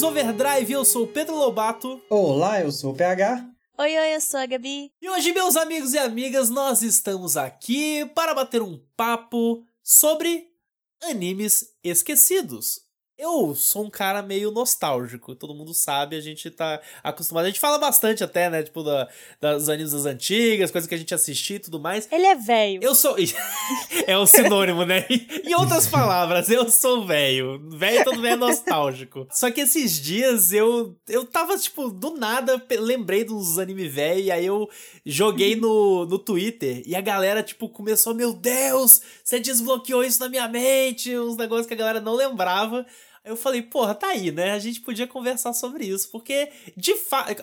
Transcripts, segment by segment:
Animes Overdrive, eu sou o Pedro Lobato. Olá, eu sou o PH. Oi, oi, eu sou a Gabi. E hoje, meus amigos e amigas, nós estamos aqui para bater um papo sobre animes esquecidos. Eu sou um cara meio nostálgico, todo mundo sabe, a gente tá acostumado. A gente fala bastante até, né? Tipo, da, das animes das antigas, coisas que a gente assistia e tudo mais. Ele é velho. Eu sou. é um sinônimo, né? em outras palavras, eu sou velho. Velho, todo velho é nostálgico. Só que esses dias eu, eu tava, tipo, do nada, lembrei dos anime velho, e aí eu joguei no, no Twitter, e a galera, tipo, começou, meu Deus, você desbloqueou isso na minha mente, uns negócios que a galera não lembrava. Eu falei, porra, tá aí, né? A gente podia conversar sobre isso, porque de fato.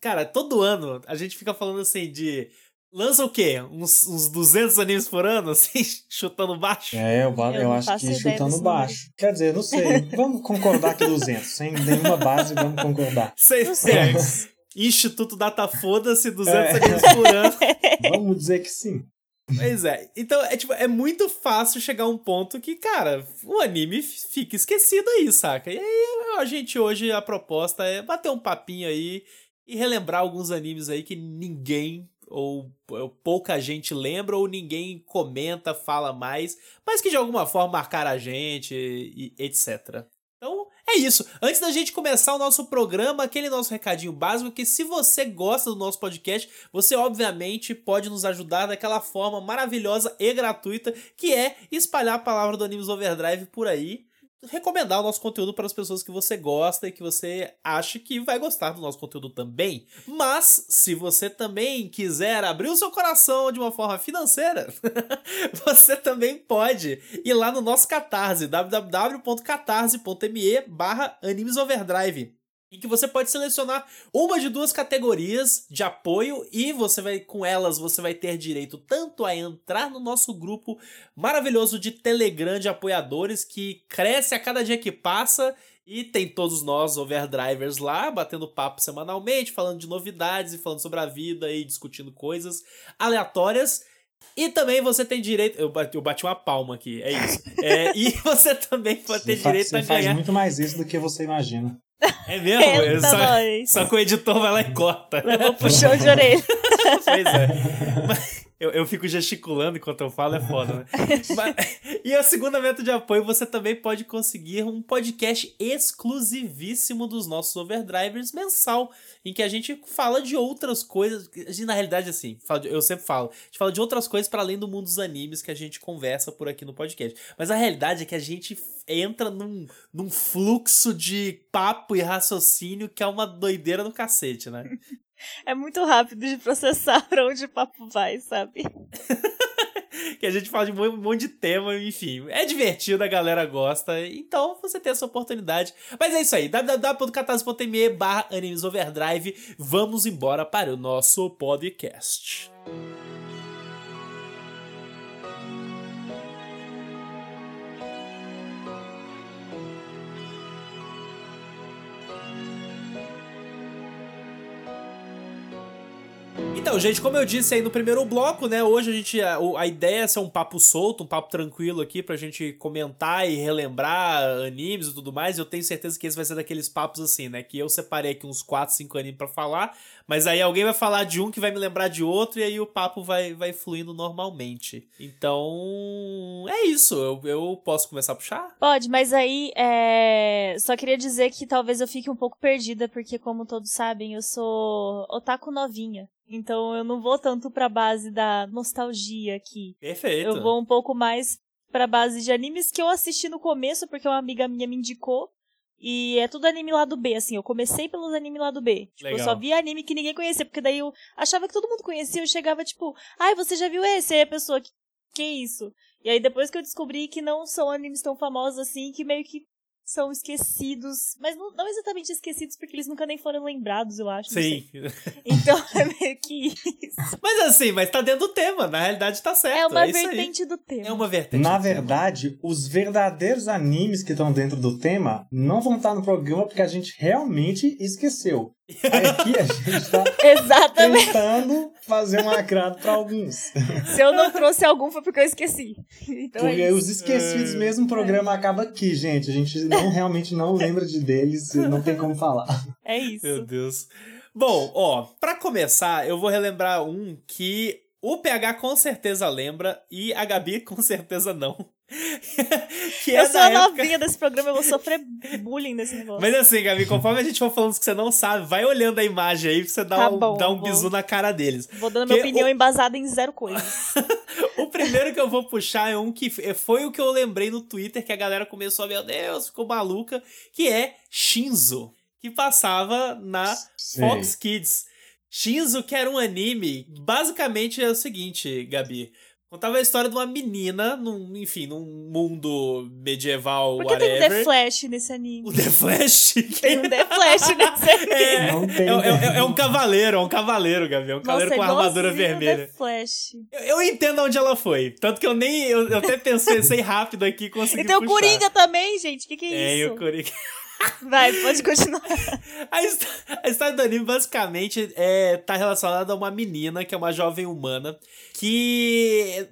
Cara, todo ano a gente fica falando assim de. Lança o quê? Uns, uns 200 animes por ano, assim, chutando baixo? É, eu, eu, eu acho que chutando baixo. Quer dizer, não sei. vamos concordar que 200. Sem nenhuma base, vamos concordar. 600. Instituto Data Foda-se, 200 é. animes por ano. Vamos dizer que sim. Pois é. Então, é tipo, é muito fácil chegar a um ponto que, cara, o anime fica esquecido aí, saca? E aí a gente hoje, a proposta é bater um papinho aí e relembrar alguns animes aí que ninguém ou, ou pouca gente lembra ou ninguém comenta, fala mais, mas que de alguma forma marcaram a gente e etc. É isso. Antes da gente começar o nosso programa, aquele nosso recadinho básico que se você gosta do nosso podcast, você obviamente pode nos ajudar daquela forma maravilhosa e gratuita que é espalhar a palavra do Animes Overdrive por aí recomendar o nosso conteúdo para as pessoas que você gosta e que você acha que vai gostar do nosso conteúdo também. Mas, se você também quiser abrir o seu coração de uma forma financeira, você também pode ir lá no nosso Catarse, www.catarse.me barra animesoverdrive em que você pode selecionar uma de duas categorias de apoio e você vai com elas você vai ter direito tanto a entrar no nosso grupo maravilhoso de Telegram de apoiadores que cresce a cada dia que passa e tem todos nós overdrivers lá batendo papo semanalmente, falando de novidades e falando sobre a vida e discutindo coisas aleatórias. E também você tem direito. Eu bati, eu bati uma palma aqui, é isso. É, e você também pode ter direito faz, a ganhar. Você faz muito mais isso do que você imagina. É mesmo? só, só que o editor vai lá e corta. Levou puxão de orelha. pois é. Mas, eu, eu fico gesticulando enquanto eu falo, é foda, né? Mas, e a segunda meta de apoio, você também pode conseguir um podcast exclusivíssimo dos nossos overdrivers mensal, em que a gente fala de outras coisas. Na realidade, assim, eu sempre falo, a gente fala de outras coisas para além do mundo dos animes que a gente conversa por aqui no podcast. Mas a realidade é que a gente entra num, num fluxo de papo e raciocínio que é uma doideira no cacete, né? É muito rápido de processar pra onde o papo vai, sabe? que a gente fala de um monte de tema, enfim. É divertido, a galera gosta. Então você tem essa oportunidade. Mas é isso aí. www.catarse.me barra Overdrive. Vamos embora para o nosso podcast. Então, gente, como eu disse aí no primeiro bloco, né? Hoje a gente. A, a, ideia é ser um papo solto, um papo tranquilo aqui pra gente comentar e relembrar animes e tudo mais. Eu tenho certeza que esse vai ser daqueles papos assim, né? Que eu separei aqui uns 4, 5 animes pra falar. Mas aí alguém vai falar de um que vai me lembrar de outro, e aí o papo vai, vai fluindo normalmente. Então. É isso. Eu, eu posso começar a puxar? Pode, mas aí é... só queria dizer que talvez eu fique um pouco perdida, porque, como todos sabem, eu sou otaku novinha. Então eu não vou tanto pra base da nostalgia aqui. Perfeito. Eu vou um pouco mais pra base de animes que eu assisti no começo, porque uma amiga minha me indicou. E é tudo anime lado B, assim. Eu comecei pelos anime lado B. Tipo, eu só via anime que ninguém conhecia, porque daí eu achava que todo mundo conhecia. Eu chegava, tipo, ai, você já viu esse? Aí a pessoa, que, que isso? E aí depois que eu descobri que não são animes tão famosos assim, que meio que são esquecidos, mas não, não, exatamente esquecidos porque eles nunca nem foram lembrados, eu acho. Sim. Então é meio que isso. Mas assim, mas tá dentro do tema, na realidade tá certo. É uma é vertente do tema. É uma vertente. Na verdade, os verdadeiros animes que estão dentro do tema não vão estar no programa porque a gente realmente esqueceu. Aqui a gente tá Exatamente. tentando fazer um agrado para alguns. Se eu não trouxe algum foi porque eu esqueci. Então porque é os esquecidos É. mesmo, o programa acaba aqui, gente. A gente não realmente não lembra de deles, não tem como falar. É isso. Meu Deus. Bom, ó, pra começar, eu vou relembrar um que o PH com certeza lembra e a Gabi com certeza não. que é eu sou a época... novinha desse programa, eu vou sofrer bullying nesse negócio. Mas assim, Gabi, conforme a gente for falando que você não sabe, vai olhando a imagem aí pra você dar Tá um, bom, dar um vou. bisu na cara deles. Vou dando minha opinião o- embasada em zero coisas. O primeiro que eu vou puxar é um que foi o que eu lembrei no Twitter, que a galera começou, meu Deus, ficou maluca, que é Shinzo, que passava na Sei. Fox Kids. Shinzo, que era um anime, basicamente é o seguinte, Gabi. Contava a história de uma menina, num, enfim, num mundo medieval, Por que tem um. The Flash nesse anime? O The Flash? Tem um The Flash nesse anime. É, Não tem. é, é- é um cavaleiro, é um cavaleiro, Gabi. É um Nossa, cavaleiro com armadura igualzinho o vermelha. The Flash. Eu, eu entendo onde ela foi. Tanto que eu nem. Eu, eu até pensei, pensei rápido aqui e consegui. E tem o puxar. Coringa também, gente. Que que é É, isso? o Coringa. Vai, pode continuar. A, a história do anime basicamente é, tá relacionada a uma menina que é uma jovem humana que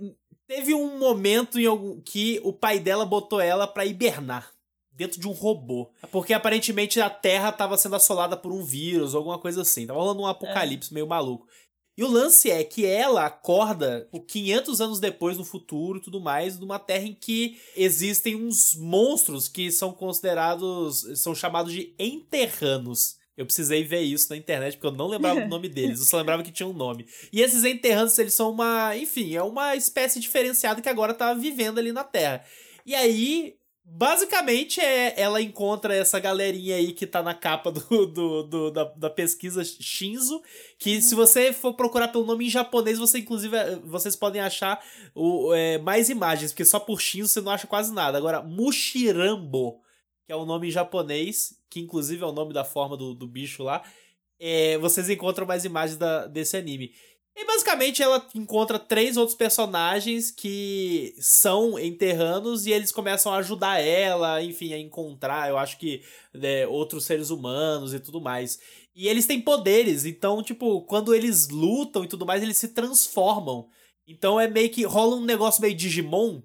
teve um momento em algum, que o pai dela botou ela pra hibernar dentro de um robô. Porque aparentemente a Terra tava sendo assolada por um vírus ou alguma coisa assim. Tava rolando um apocalipse meio maluco. E o lance é que ela acorda por 500 anos depois no futuro e tudo mais, numa terra em que existem uns monstros que são considerados, são chamados de enterranos. Eu precisei ver isso na internet porque eu não lembrava o nome deles, eu só lembrava que tinha um nome. E esses enterranos, eles são uma, enfim, é uma espécie diferenciada que agora tá vivendo ali na Terra. E aí, basicamente, é, ela encontra essa galerinha aí que tá na capa do, do, do- da, da pesquisa Shinzo, que se você for procurar pelo nome em japonês, você inclusive eh, vocês podem achar o, é, mais imagens, porque só por Shinzo você não acha quase nada. Agora, Mushirambo, que é o nome em japonês, que inclusive é o nome da forma do, do bicho lá, é, vocês encontram mais imagens da, desse anime. E basicamente ela encontra três outros personagens que são enterranos e eles começam a ajudar ela, enfim, a encontrar, eu acho que né, outros seres humanos e tudo mais. E eles têm poderes, então, tipo, quando eles lutam e tudo mais, eles se transformam. Então é meio que rola um negócio meio Digimon,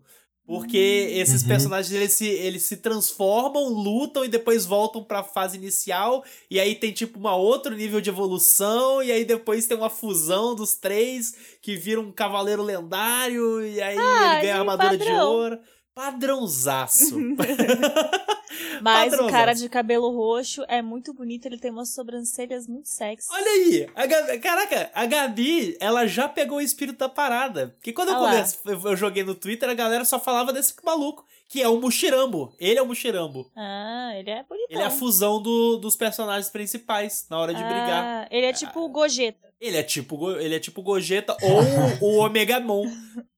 porque esses Uhum. personagens eles se, eles se transformam, lutam e depois voltam pra fase inicial. E aí tem tipo uma outro nível de evolução. E aí depois tem uma fusão dos três que vira um cavaleiro lendário. E aí Ah, ele ganha armadura de padrão. ouro. Padrãozaço. Mas o cara de cabelo roxo é muito bonito, ele tem umas sobrancelhas muito sexy. Olha aí, a Gabi, caraca, a Gabi, ela já pegou o espírito da parada. Porque quando eu, Ah comece- eu, eu joguei no Twitter, a galera só falava desse maluco, que é o Mushirambo. Ele é o Mushirambo. Ah, ele é bonitão. Ele é a fusão do- dos personagens principais na hora de brigar. Ah, ele é tipo o Gogeta. Ele é tipo, ele é tipo Gogeta ou o Omegamon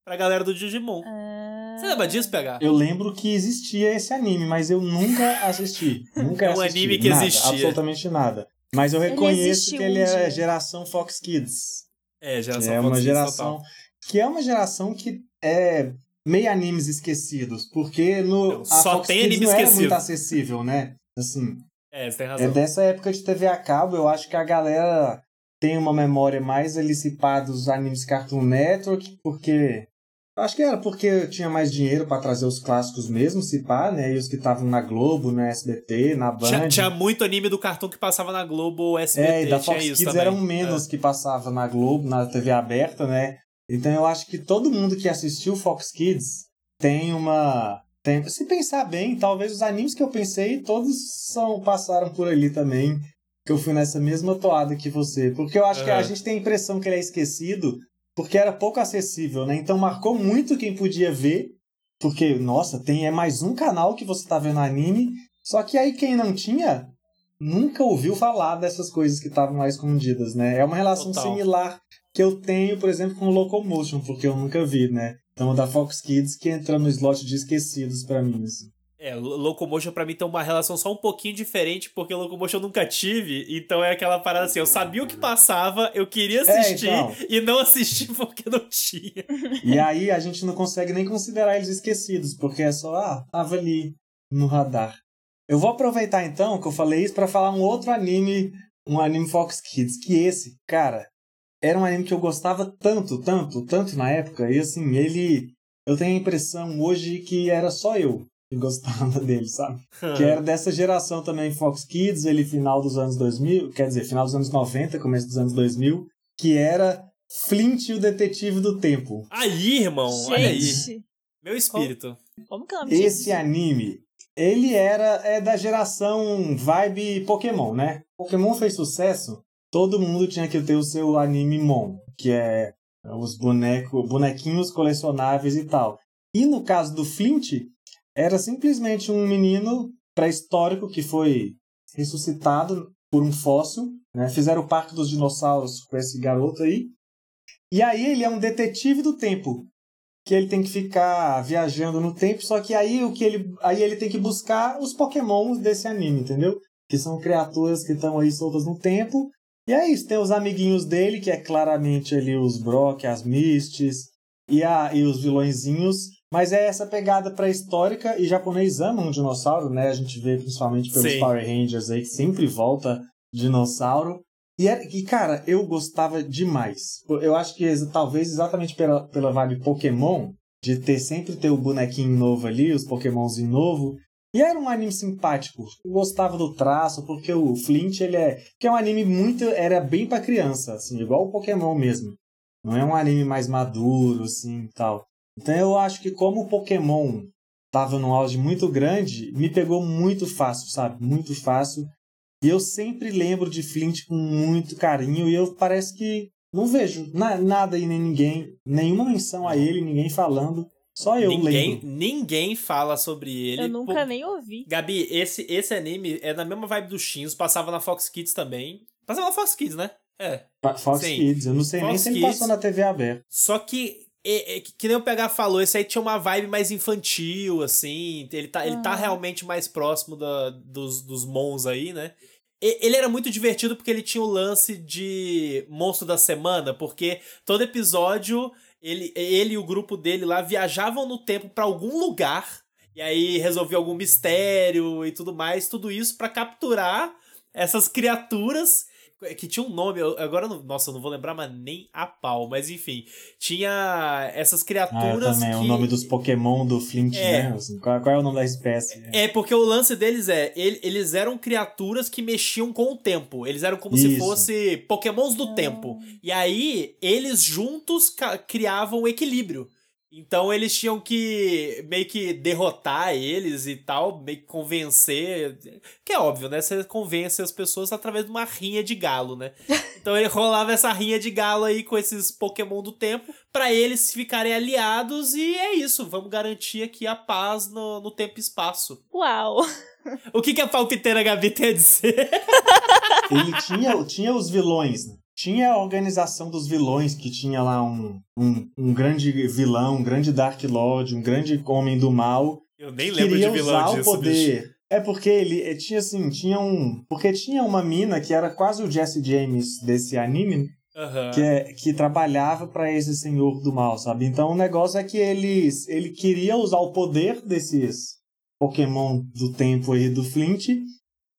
pra galera do Digimon. Ah, Você lembra disso, PH? Eu lembro que existia esse anime, mas eu nunca assisti. Nunca É um assisti. anime que nada, existia. Absolutamente nada. Mas eu Ele reconheço existe que um ele é dia. geração Fox Kids. É, geração é Fox uma Kids geração total. que é uma geração que é meio animes esquecidos, porque no Não, a só Fox tem Kids anime não era esquecido. muito acessível, né? Assim, É, você tem é razão. dessa época de TV a cabo, eu acho que a galera tem uma memória mais ali se pá dos animes Cartoon Network, porque acho que era porque tinha mais dinheiro pra trazer os clássicos mesmo, se pá, né? E os que estavam na Globo, na SBT, na Band. Tinha, tinha muito anime do cartão que passava na Globo ou SBT, É, e da Fox Kids também. eram menos que passava na Globo, na TV aberta, né? Então eu acho que todo mundo que assistiu Fox Kids tem uma. Tem, se pensar bem, talvez os animes que eu pensei, todos são passaram por ali também. Que eu fui nessa mesma toada que você. Porque eu acho que a Aham. gente tem a impressão que ele é esquecido porque era pouco acessível, né? Então marcou muito quem podia ver. Porque, nossa, tem é mais um canal que você tá vendo anime. Só que aí quem não tinha, nunca ouviu falar dessas coisas que estavam lá escondidas, né? É uma relação Total. similar que eu tenho, por exemplo, com o Locomotion, porque eu nunca vi, né? Então, da Fox Kids que entra no slot de esquecidos pra mim, assim. É, Lo- Locomotion pra mim tem uma relação só um pouquinho diferente, porque Locomotion eu nunca tive, então é aquela parada assim, eu sabia o que passava, eu queria assistir então. e não assisti porque não tinha. E aí a gente não consegue nem considerar eles esquecidos, porque é só, ah, tava ali no radar. Eu vou aproveitar então que eu falei isso pra falar um outro anime um anime Fox Kids, que esse, cara, era um anime que eu gostava tanto, tanto, tanto na época, e assim, ele. Eu tenho a impressão hoje que era só eu que gostava dele, sabe? que era dessa geração também, Fox Kids, ele final dos anos 2000, quer dizer, final dos anos 90, começo dos anos 2000, que era Flint e o Detetive do Tempo. Aí, irmão, Gente. olha aí. Meu espírito. Como, como que é Esse anime, ele era é da geração vibe Pokémon, né? Pokémon fez sucesso, todo mundo tinha que ter o seu anime Mon, que é os boneco, bonequinhos colecionáveis e tal. E no caso do Flint, era simplesmente um menino pré-histórico que foi ressuscitado por um fóssil, né? Fizeram o Parque dos Dinossauros com esse garoto aí. E aí ele é um detetive do tempo, que ele tem que ficar viajando no tempo, só que aí o que ele aí ele tem que buscar os Pokémons desse anime, entendeu? Que são criaturas que estão aí soltas no tempo. E é isso, tem os amiguinhos dele, que é claramente ali os Brock, as Mists e, a, e os vilõezinhos. Mas é essa pegada pré-histórica e japonês ama um dinossauro, né? A gente vê principalmente pelos Sim. Power Rangers aí que sempre volta dinossauro. E, era, e, cara, eu gostava demais. Eu acho que talvez exatamente pela, pela vibe Pokémon, de ter sempre ter o bonequinho novo ali, os Pokémonzinho novo. E era um anime simpático. Eu gostava do traço, porque o Flint, ele é. Que é um anime muito. Era bem para criança, assim, igual o Pokémon mesmo. Não é um anime mais maduro, assim tal. Então eu acho que como o Pokémon tava num auge muito grande, me pegou muito fácil, sabe? Muito fácil. E eu sempre lembro de Flint com muito carinho e eu parece que não vejo na, nada aí nem ninguém, nenhuma menção a ele, ninguém falando. Só eu ninguém, lembro. Ninguém fala sobre ele. Eu nunca Pô, nem ouvi. Gabi, esse, esse anime é na mesma vibe do Shinzo, passava na Fox Kids também. Passava na Fox Kids, né? É. Fox Sim. Kids, eu não sei Fox nem se ele passou na TV aberta. Só que é, é, que nem o PH falou, esse aí tinha uma vibe mais infantil, assim. Ele tá, ele tá realmente mais próximo da, dos, dos Mons aí, né? Ele era muito divertido porque ele tinha o lance de monstro da semana, porque todo episódio ele, ele e o grupo dele lá viajavam no tempo para algum lugar e aí resolvia algum mistério e tudo mais, tudo isso para capturar essas criaturas que tinha um nome, agora, não, nossa, eu não vou lembrar mas nem a pau, mas enfim. Tinha essas criaturas. Ah, também, que... o nome dos Pokémon do Flint, é. né? Assim, qual, qual, é o nome da espécie? É, porque o lance deles é: ele, eles eram criaturas que mexiam com o tempo. Eles eram como Isso. se fosse Pokémons do tempo. E aí, eles juntos criavam o equilíbrio. Então eles tinham que meio que derrotar eles e tal, meio que convencer. Que é óbvio, né? Você convence as pessoas através de uma rinha de galo, né? Então ele rolava essa rinha de galo aí com esses Pokémon do tempo para eles ficarem aliados e é isso. Vamos garantir aqui a paz no, no tempo e espaço. Uau! O que, que a palpiteira Gabi tem a dizer? Ele tinha, tinha os vilões, né? Tinha a organização dos vilões, que tinha lá um, um, um grande vilão, um grande Dark Lord, um grande homem do mal. Eu nem lembro de vilão usar disso, o poder. Bicho. É porque ele eh, tinha assim, tinha um. Porque tinha uma mina que era quase o Jesse James desse anime, Uhum. Que, é, que trabalhava para esse senhor do mal, sabe? Então o negócio é que eles, ele queria usar o poder desses Pokémon do tempo aí do Flint,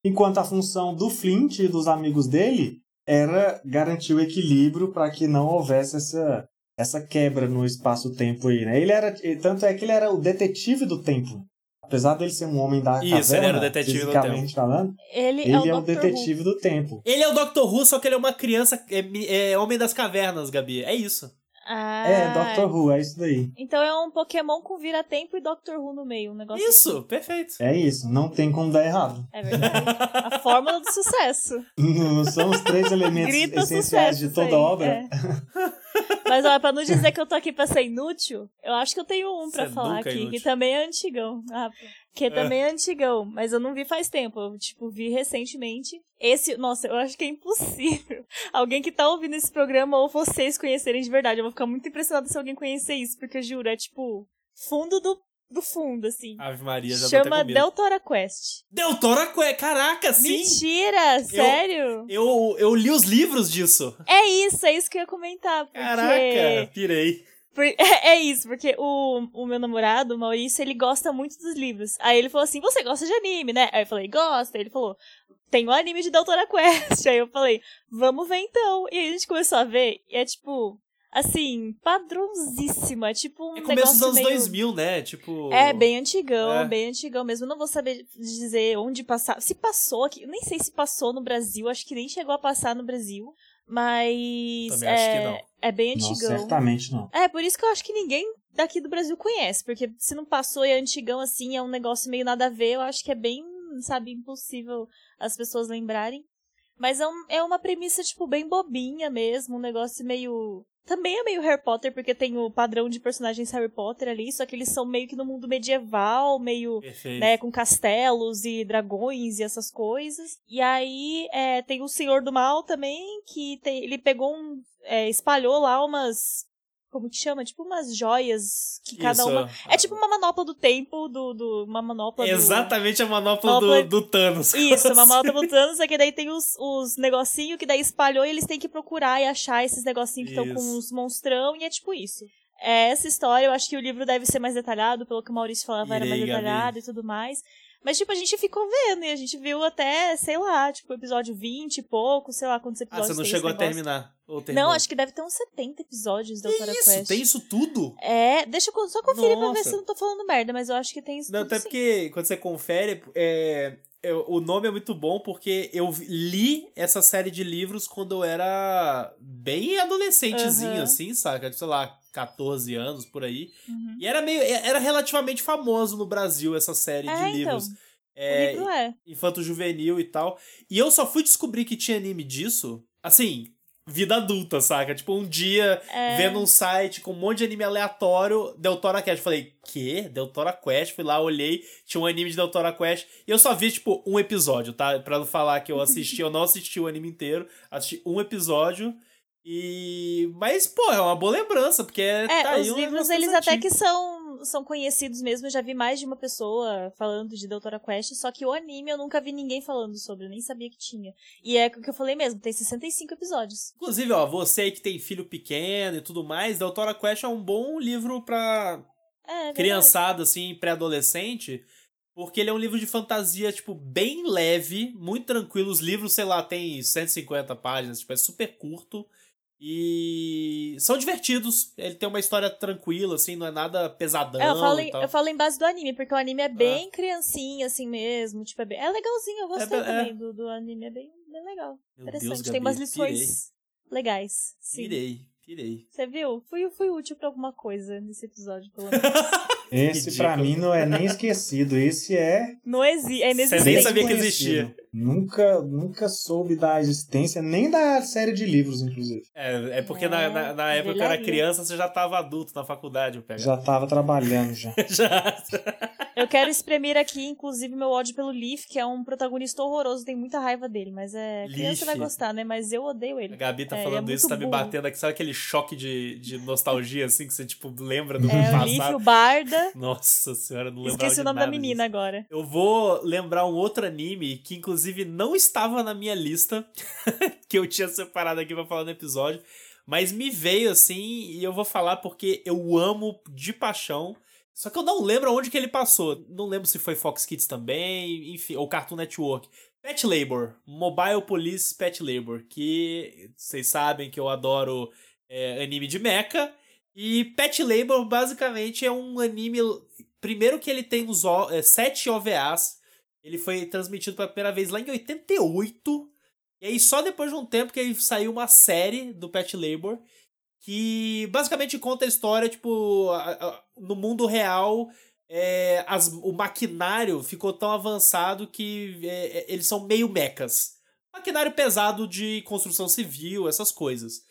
enquanto a função do Flint e dos amigos dele era garantir o equilíbrio para que não houvesse essa, essa quebra no espaço-tempo aí, né? Ele era, tanto é que ele era o detetive do tempo. Apesar dele ser um homem da Isso, caverna, ele era o detetive fisicamente do tempo. falando, ele, ele é o, é o detetive Who. do tempo. Ele é o Dr. Who, só que ele é uma criança, é, é homem das cavernas, Gabi. É isso. Ah, é, Doctor Who, é isso daí. Então é um Pokémon com vira-tempo e Doctor Who no meio, um negócio Isso, assim. perfeito. É isso, não tem como dar errado. É verdade. A fórmula do sucesso. Não são os três elementos Grita essenciais de toda obra. É. Mas olha, pra não dizer que eu tô aqui pra ser inútil, eu acho que eu tenho um pra Você falar aqui, que também é antigão. Ah, que também é antigão, mas eu não vi faz tempo. Eu, tipo, vi recentemente. Esse, nossa, eu acho que é impossível. Alguém que tá ouvindo esse programa ou vocês conhecerem de verdade. Eu vou ficar muito impressionada se alguém conhecer isso, porque juro, é tipo, fundo do do fundo, assim. Ave Maria, já Chama Deltora Quest. Deltora Quest, caraca, sim! Mentira, sério? Eu, eu, eu, li os livros disso. É isso, é isso que eu ia comentar. Porque... Caraca, pirei. É isso, porque o, o meu namorado, o Maurício, ele gosta muito dos livros. Aí ele falou assim: Você gosta de anime, né? Aí eu falei: Gosta. Aí ele falou: tem o um anime de Doutora Quest. Aí eu falei, vamos ver então. E aí a gente começou a ver, e é tipo, assim, padrãozíssima. É tipo um. É começo dos anos meio... 2000, né? Tipo. É, bem antigão, é. bem antigão mesmo. não vou saber dizer onde passar. Se passou aqui, nem sei se passou no Brasil, acho que nem chegou a passar no Brasil. Mas. Também é, acho que não. É bem antigão. Não, certamente não. É, por isso que eu acho que ninguém daqui do Brasil conhece. Porque se não passou e é antigão assim, é um negócio meio nada a ver, eu acho que é bem, sabe, impossível as pessoas lembrarem. Mas é, um, é uma premissa, tipo, bem bobinha mesmo, um negócio meio também é meio Harry Potter, porque tem o padrão de personagens Harry Potter ali, só que eles são meio que no mundo medieval, meio, Perfeito. né, com castelos e dragões e essas coisas. E aí é, tem o Senhor do Mal também, que tem, ele pegou um. É, espalhou lá umas como que chama? Tipo umas joias que cada uma. É tipo uma manopla do tempo, do. do uma manopla Exatamente do... a manopla, manopla... Do, do Thanos. Isso, uma manopla do Thanos, é que daí tem os, os negocinhos que daí espalhou e eles têm que procurar e achar esses negocinhos que estão com os monstrão, e é tipo isso. É, essa história, eu acho que o livro deve ser mais detalhado, pelo que o Maurício falava, Irei, era mais detalhado e tudo mais. Mas, tipo, a gente ficou vendo e a gente viu até, sei lá, tipo, episódio 20 e pouco, sei lá quantos episódios Ah, você não chegou a terminar? não, acho que deve ter uns 70 episódios da Doutora isso? Quest. Tem isso tudo? É, deixa eu só conferir Nossa. pra ver se eu não tô falando merda, mas eu acho que tem isso não, tudo. Até sim. porque quando você confere, é, eu, o nome é muito bom porque eu li essa série de livros quando eu era bem adolescentezinho, uhum. assim, saca? Sei lá, 14 anos por aí. Uhum. E era meio. Era relativamente famoso no Brasil essa série é, de então. livros. É, livro é. Infanto juvenil e tal. E eu só fui descobrir que tinha anime disso, assim, vida adulta, saca? Tipo, um dia, é... vendo um site com um monte de anime aleatório, Deltora Quest. Falei, quê? Deltora Quest? Fui lá, olhei, tinha um anime de Deltora Quest. E eu só vi, tipo, um episódio, tá? Pra não falar que eu assisti, eu não assisti o anime inteiro. Assisti um episódio. E. Mas, pô, é uma boa lembrança, porque é, tá os livros, eles até que são, são conhecidos mesmo. Eu já vi mais de uma pessoa falando de Doutora Quest, só que o anime eu nunca vi ninguém falando sobre, eu nem sabia que tinha. E é o que eu falei mesmo, tem 65 episódios. Inclusive, ó, você aí que tem filho pequeno e tudo mais, Doutora Quest é um bom livro pra é, criançada, assim, pré-adolescente. Porque ele é um livro de fantasia, tipo, bem leve, muito tranquilo. Os livros, sei lá, tem 150 páginas, tipo, é super curto. E são divertidos. Ele tem uma história tranquila, assim, não é nada pesadão. É, eu, falo em, eu falo em base do anime, porque o anime é bem ah. criancinha, assim mesmo. Tipo, é, bem, é legalzinho, eu gostei é, também é. do, do anime, é bem, bem legal. Meu Interessante. Deus, Gabi, tem umas lições pirei. legais. Sim. Pirei, pirei. Você viu? Fui, fui útil pra alguma coisa nesse episódio, pelo menos. Esse para mim não é nem esquecido, esse é. Não existe, é inexistente. Você nem sabia que existia. Nunca, nunca soube da existência, nem da série de livros, inclusive. É, é porque é, na, na, na, época que eu era criança, você já tava adulto na faculdade, eu pego. Já tava trabalhando já. já. Eu quero exprimir aqui, inclusive, meu ódio pelo Leaf, que é um protagonista horroroso, tem muita raiva dele, mas é. Leaf. Criança vai gostar, né? Mas eu odeio ele. A Gabi tá é, falando é isso, tá burro. me batendo aqui. Sabe aquele choque de, de nostalgia, assim, que você, tipo, lembra do é, passado? O Leaf, o Barda. Nossa senhora, não lembro Esqueci o nome da menina disso. agora. Eu vou lembrar um outro anime que, inclusive, não estava na minha lista, que eu tinha separado aqui pra falar no episódio, mas me veio assim, e eu vou falar porque eu amo de paixão. Só que eu não lembro onde que ele passou. Não lembro se foi Fox Kids também, enfim, ou Cartoon Network. Pet Labor, Mobile Police Pet Labor, que vocês sabem que eu adoro é, anime de mecha. E Pet Labor basicamente é um anime. Primeiro que ele tem os é, sete OVAs. Ele foi transmitido pela primeira vez lá em 88. E aí, só depois de um tempo que saiu uma série do Pet Labor. Que basicamente conta a história, tipo, no mundo real. É, as, o maquinário ficou tão avançado que é, é, eles são meio mecas. Maquinário pesado de construção civil, essas coisas.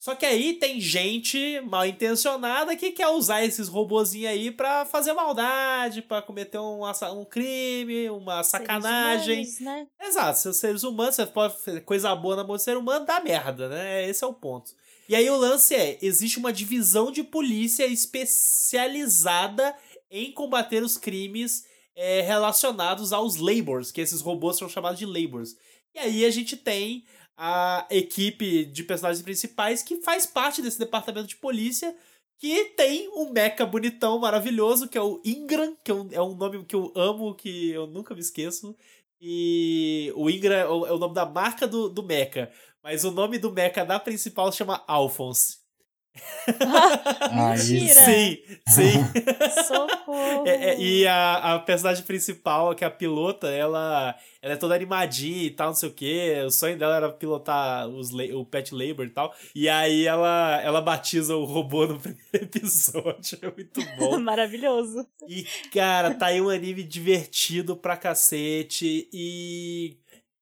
Só que aí tem gente mal intencionada que quer usar esses robozinhos aí pra fazer maldade, pra cometer um, um crime, uma sacanagem. Seres humanos, né? Exato, seus seres humanos, você pode fazer coisa boa na mão do ser humano, dá merda, né? Esse é o ponto. E aí o lance é, existe uma divisão de polícia especializada em combater os crimes é, relacionados aos labors, que esses robôs são chamados de labors. E aí a gente tem a equipe de personagens principais que faz parte desse departamento de polícia que tem um mecha bonitão, maravilhoso, que é o Ingram, que é um, é um nome que eu amo, que eu nunca me esqueço. E o Ingra é o, é o nome da marca do, do Mecha. Mas o nome do Mecha da principal chama Alphonse. Mentira! Sim, sim. Socorro! É, é, e a, a personagem principal, que é a pilota, ela, ela é toda animadinha e tal, não sei o que. O sonho dela era pilotar os, o Pet Labor e tal. E aí ela, ela batiza o robô no primeiro episódio. É muito bom. Maravilhoso. E, cara, tá aí um anime divertido pra cacete e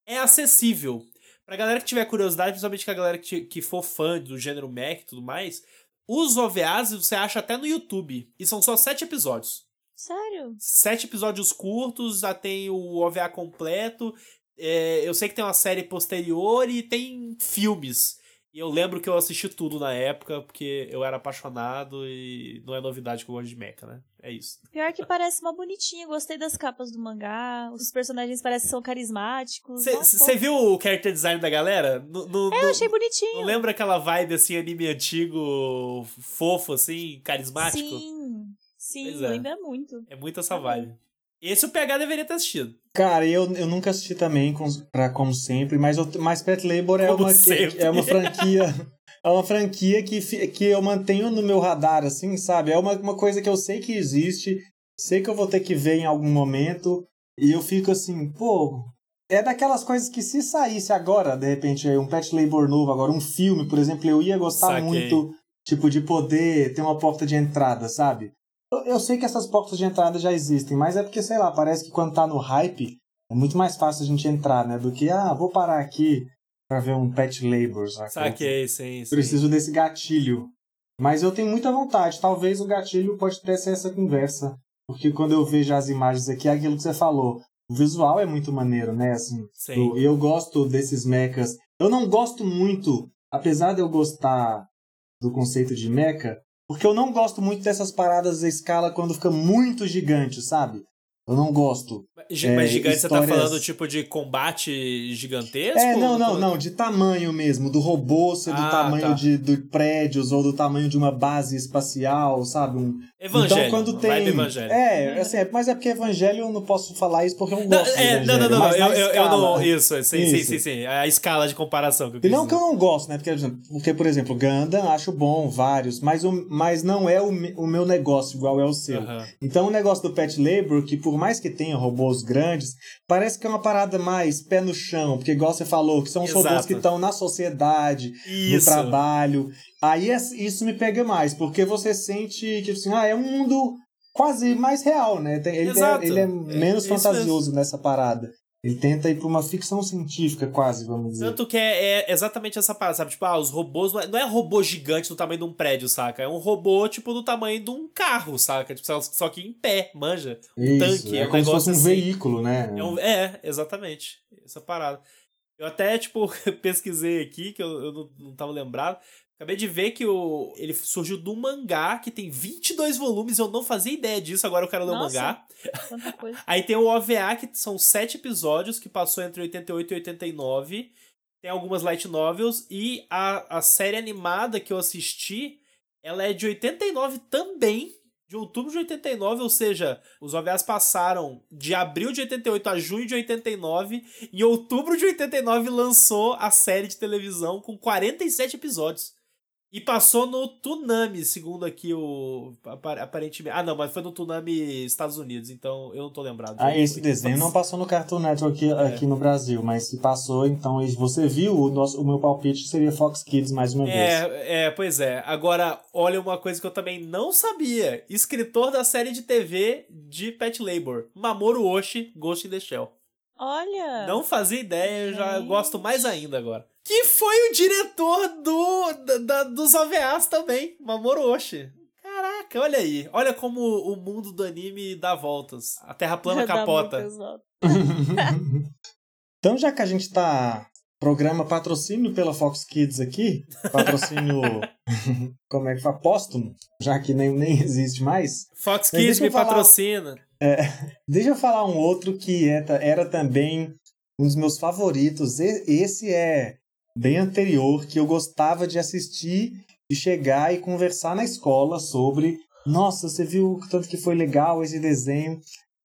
é acessível. Pra galera que tiver curiosidade, principalmente que a galera que, que for fã do gênero Mac e tudo mais, os OVAs você acha até no YouTube. E são só sete episódios. Sério? Sete episódios curtos, já tem o OVA completo. É, eu sei que tem uma série posterior e tem filmes. E eu lembro que eu assisti tudo na época, porque eu era apaixonado e não é novidade que eu gosto de mecha, né? É isso. Pior que parece uma bonitinha, gostei das capas do mangá, os personagens parecem que são carismáticos. Você viu o character design da galera? No, no, é, eu achei bonitinho. Não lembra aquela vibe assim, anime antigo, fofo, assim, carismático? Sim, sim, é. lembra muito. É muito essa vibe. Esse o PH deveria ter assistido. Cara, eu, eu nunca assisti também, com, pra, como sempre, mas, eu, mas Pet Labor é uma, que, é uma franquia. é uma franquia que, que eu mantenho no meu radar, assim, sabe? É uma, uma coisa que eu sei que existe, sei que eu vou ter que ver em algum momento, e eu fico assim, pô. É daquelas coisas que se saísse agora, de repente, um Pet Labor novo, agora um filme, por exemplo, eu ia gostar Saquei. muito, tipo, de poder ter uma porta de entrada, sabe? Eu sei que essas portas de entrada já existem, mas é porque, sei lá, parece que quando tá no hype, é muito mais fácil a gente entrar, né? Do que, ah, vou parar aqui pra ver um pet labor, sabe? Saquei, sim, sim. Preciso desse gatilho. Mas eu tenho muita vontade. Talvez o gatilho pode até ser essa conversa. Porque quando eu vejo as imagens aqui, é aquilo que você falou. O visual é muito maneiro, né? Assim, Sim. Eu, eu gosto desses mechas. Eu não gosto muito, apesar de eu gostar do conceito de mecha, porque eu não gosto muito dessas paradas à escala quando fica muito gigante, sabe? Eu não gosto. Mas é, gigante histórias... você tá falando tipo de combate gigantesco? É, não, não, não, de tamanho mesmo, do robô ser do ah, tamanho tá. de, de prédios ou do tamanho de uma base espacial, sabe? Um... Evangelho. Então quando tem. Evangelho. É, assim, é, mas é porque evangelho eu não posso falar isso porque eu não gosto. Não, é, não, não, não, eu, eu, eu, não. Isso, sim, isso. sim, sim, sim. A escala de comparação que eu E não dizer. que eu não gosto, né? Porque, porque, por exemplo, Gundam acho bom, vários, mas, o, mas não é o, o meu negócio igual é o seu. Uh -huh. Então o negócio do Pet Labor, que por mais que tenha robôs grandes, parece que é uma parada mais pé no chão, porque igual você falou, que são os Exato. robôs que estão na sociedade, Isso. no trabalho. Aí é, isso me pega mais, porque você sente que assim, ah, é um mundo quase mais real, né? Ele, é, ele é menos é, fantasioso nessa parada. Ele tenta ir pra uma ficção científica, quase, vamos dizer. Tanto que é, é exatamente essa parada, sabe? Tipo, ah, os robôs. Não é, não é robô gigante do tamanho de um prédio, saca? É um robô, tipo, do tamanho de um carro, saca? Tipo, só que em pé, manja. Um Isso, tanque. É, um como se fosse um assim. veículo, né? É, um, é, exatamente. Essa parada. Eu até, tipo, pesquisei aqui, que eu, eu não, não tava lembrado. Acabei de ver que o, ele surgiu do mangá, que tem 22 volumes, eu não fazia ideia disso, agora eu quero ler o mangá. Aí tem o OVA, que são sete episódios, que passou entre 88 e 89. Tem algumas light novels, e a, a série animada que eu assisti, ela é de 89 também, de outubro de 89, ou seja, os OVAs passaram de abril de 88 a junho de 89, e em outubro de 89 lançou a série de televisão com 47 episódios. E passou no Tsunami, segundo aqui o. Aparentemente. Ah, não, mas foi no Tsunami Estados Unidos, então eu não tô lembrado. Ah, esse desenho não passou no Cartoon Network aqui, é. aqui no Brasil, mas se passou, então você viu, o, nosso, o meu palpite seria Fox Kids mais uma é, vez. É, pois é. Agora, olha uma coisa que eu também não sabia: escritor da série de TV de Pet Labor, Mamoru Oshii, Ghost in the Shell. Olha! Não fazia ideia, eu já gosto mais ainda agora que foi o diretor do da, da, dos OVAs também, Mamoru Oshii. Caraca, olha aí. Olha como o mundo do anime dá voltas. A Terra plana capota. então, já que a gente tá programa patrocínio pela Fox Kids aqui, patrocínio como é que fala? Póstumo, já que nem, nem existe mais. Fox Kids me falar, patrocina. É, deixa eu falar um outro que é, era também um dos meus favoritos. Esse é bem anterior que eu gostava de assistir e chegar e conversar na escola sobre. Nossa, você viu tanto que foi legal esse desenho,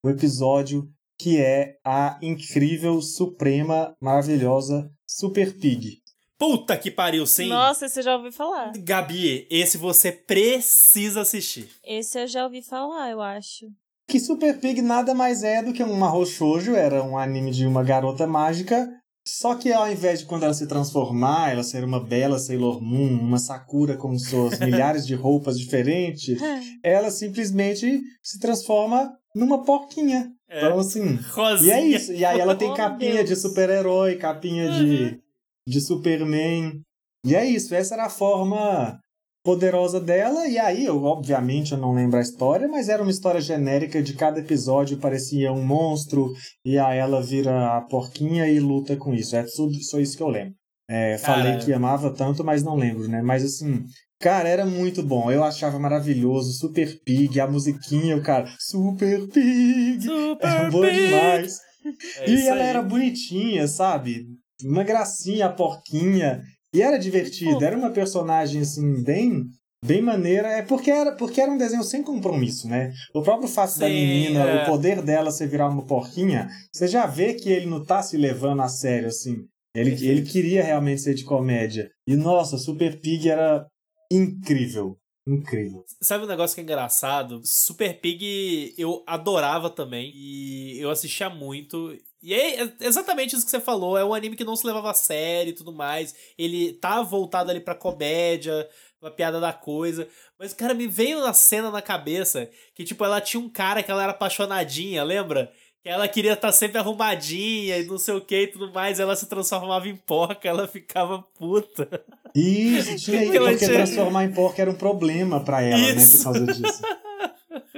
o episódio que é a incrível, suprema, maravilhosa Super Pig. Puta que pariu, sim. Nossa, esse eu já ouvi falar. Gabi, esse você precisa assistir. Esse eu já ouvi falar, eu acho. Que Super Pig nada mais é do que um Mahou Shoujo, era um anime de uma garota mágica só que ao invés de quando ela se transformar, ela ser uma bela Sailor Moon, uma Sakura com suas milhares de roupas diferentes, ela simplesmente se transforma numa porquinha. É. Então, assim. Rosinha. E é isso. E aí ela tem oh, capinha de super-herói, capinha uhum. de, de Superman. E é isso. Essa era a forma poderosa dela, e aí eu, obviamente, eu não lembro a história, mas era uma história genérica de cada episódio parecia um monstro, e aí ela vira a porquinha e luta com isso. É tudo, só isso que eu lembro. É, falei que amava tanto, mas não lembro, né? Mas assim, Cara, era muito bom. Eu achava maravilhoso. Super Pig, a musiquinha, o cara. Super Pig! Super era bom demais. É e ela aí. era bonitinha, sabe? Uma gracinha, a porquinha. E era divertido, era uma personagem assim, bem bem maneira, é porque era, porque era um desenho sem compromisso, né? O próprio fato da menina, é. o poder dela ser virar uma porquinha, você já vê que ele não tá se levando a sério, assim. Ele, ele queria realmente ser de comédia. E nossa, Super Pig era incrível. Incrível. Sabe um negócio que é engraçado? Super Pig eu adorava também. E eu assistia muito. E é exatamente isso que você falou. É um anime que não se levava a sério e tudo mais. Ele tá voltado ali pra comédia, uma piada da coisa. Mas, cara, me veio na cena na cabeça que, tipo, ela tinha um cara que ela era apaixonadinha, lembra? Que ela queria estar tá sempre arrumadinha e não sei o que e tudo mais. Ela se transformava em porca, ela ficava puta. Isso, tinha isso, porque tinha... transformar em porca era um problema pra ela, isso. né? Por causa disso.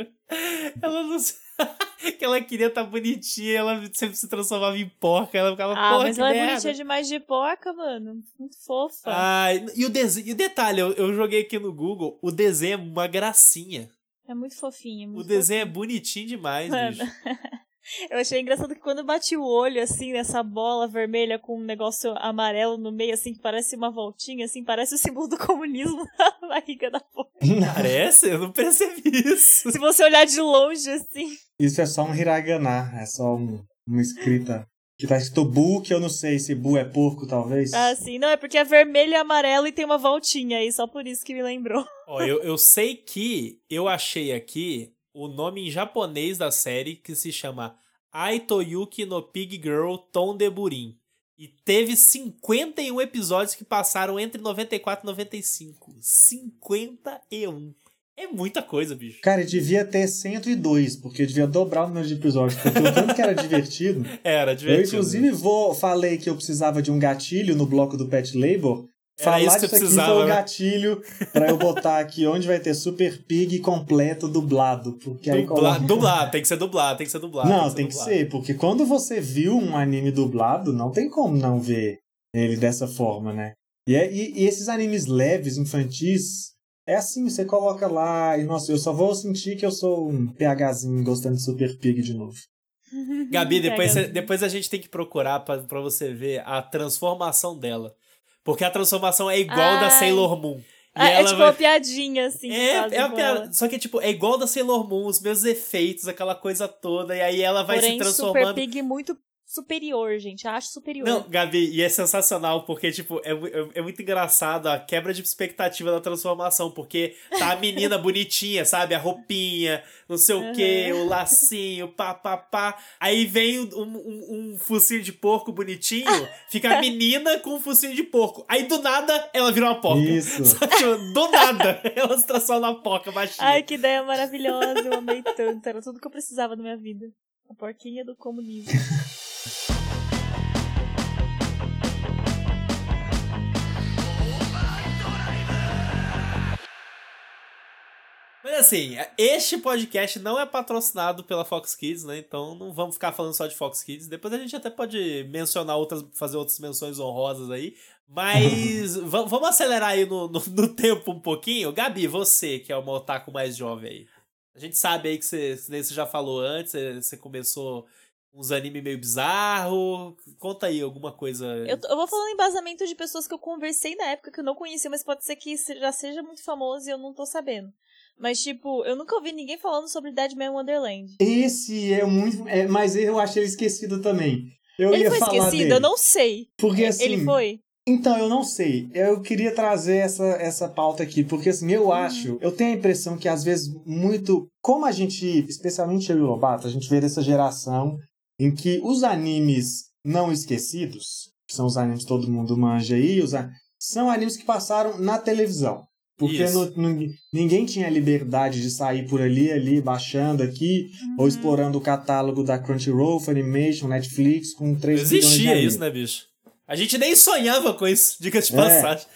ela não que ela queria estar tá bonitinha, ela sempre se transformava em porca, ela ficava, ah, mas ela é merda. é bonitinha demais de porca, mano. Muito fofa. Ah, e o, desenho, e o detalhe, eu, eu joguei aqui no Google, o desenho é uma gracinha. É muito fofinho. Muito o desenho é bonitinho demais, mano. bicho. Eu achei engraçado que quando bati o olho, assim, nessa bola vermelha com um negócio amarelo no meio, assim, que parece uma voltinha, assim, parece o símbolo do comunismo na barriga da porca. Parece? Eu não percebi isso. Se você olhar de longe, assim. Isso é só um hiragana, é só um, uma escrita que tá escrito Bu, que eu não sei se Bu é porco, talvez. Ah, sim. Não, é porque é vermelho e amarelo e tem uma voltinha aí, só por isso que me lembrou. Ó, eu, eu sei que eu achei aqui o nome em japonês da série, que se chama Aitoyuki no Pig Girl Tondeburin. E teve 51 episódios que passaram entre 94 e 95. 51. É muita coisa, bicho. Cara, devia ter 102, porque devia dobrar o número de episódios. Porque o tanto que era divertido. Era divertido. Eu, inclusive, vou, falei que eu precisava de um gatilho no bloco do Pet Labor Falar isso que disso aqui foi o né? gatilho pra eu botar aqui onde vai ter Super Pig completo dublado. Porque aí Dubla, Dublado, tem que ser dublado, tem que ser dublado. Não, tem que, ser, tem que ser, porque quando você viu um anime dublado, não tem como não ver ele dessa forma, né? E, é, e, e esses animes leves, infantis, é assim, você coloca lá e, nossa, eu só vou sentir que eu sou um PHzinho gostando de Super Pig de novo. Gabi, depois, depois a gente tem que procurar para você ver a transformação dela. Porque a transformação é igual Ai. da Sailor Moon. Ah, é tipo vai... uma piadinha, assim. É, é uma piada. Só que, tipo, é igual da Sailor Moon, os meus efeitos, aquela coisa toda. E aí ela vai Porém, se transformando. Super Pig muito superior, gente. Acho superior. Não, Gabi, e é sensacional, porque, tipo, é, é, é, muito engraçado a quebra de expectativa da transformação, porque tá a menina bonitinha, sabe? A roupinha, não sei uhum. o quê, o lacinho, pá, pá, pá. Aí vem um, um, um focinho de porco bonitinho, fica a menina com um focinho de porco. Aí do nada ela vira uma porca. Isso. Só que, do nada ela se transforma na porca baixinha. Ai, que ideia maravilhosa, eu amei tanto. Era tudo que eu precisava na minha vida. A porquinha do comunismo. Mas assim, este podcast não é patrocinado pela Fox Kids, né? Então não vamos ficar falando só de Fox Kids. Depois a gente até pode mencionar outras, fazer outras menções honrosas aí. Mas vamos acelerar aí no, no, no, tempo um pouquinho. Gabi, você que é uma otaku mais jovem aí. A gente sabe aí que você, você já falou antes, você começou uns anime meio bizarro. Conta aí alguma coisa. Eu, eu vou falando em embasamento de pessoas que eu conversei na época que eu não conhecia, mas pode ser que já seja muito famoso e eu não tô sabendo. Mas, tipo, eu nunca ouvi ninguém falando sobre Deadman Wonderland. Esse é muito. É, mas eu achei ele esquecido também. Eu ele ia foi falar esquecido? Dele. Eu não sei. Porque assim. Ele foi? Então, eu não sei. Eu queria trazer essa, essa pauta aqui, porque assim, eu uhum. acho, eu tenho a impressão que às vezes muito. Como a gente, especialmente eu e o Lobato, a gente vê dessa geração em que os animes não esquecidos, que são os animes que todo mundo manja aí, os, são animes que passaram na televisão. Porque no, no, ninguém tinha liberdade de sair por ali, ali, baixando aqui, uhum. ou explorando o catálogo da Crunchyroll, Funimation, Netflix, com três Não existia isso, né, bicho? A gente nem sonhava com isso, diga de é. passagem.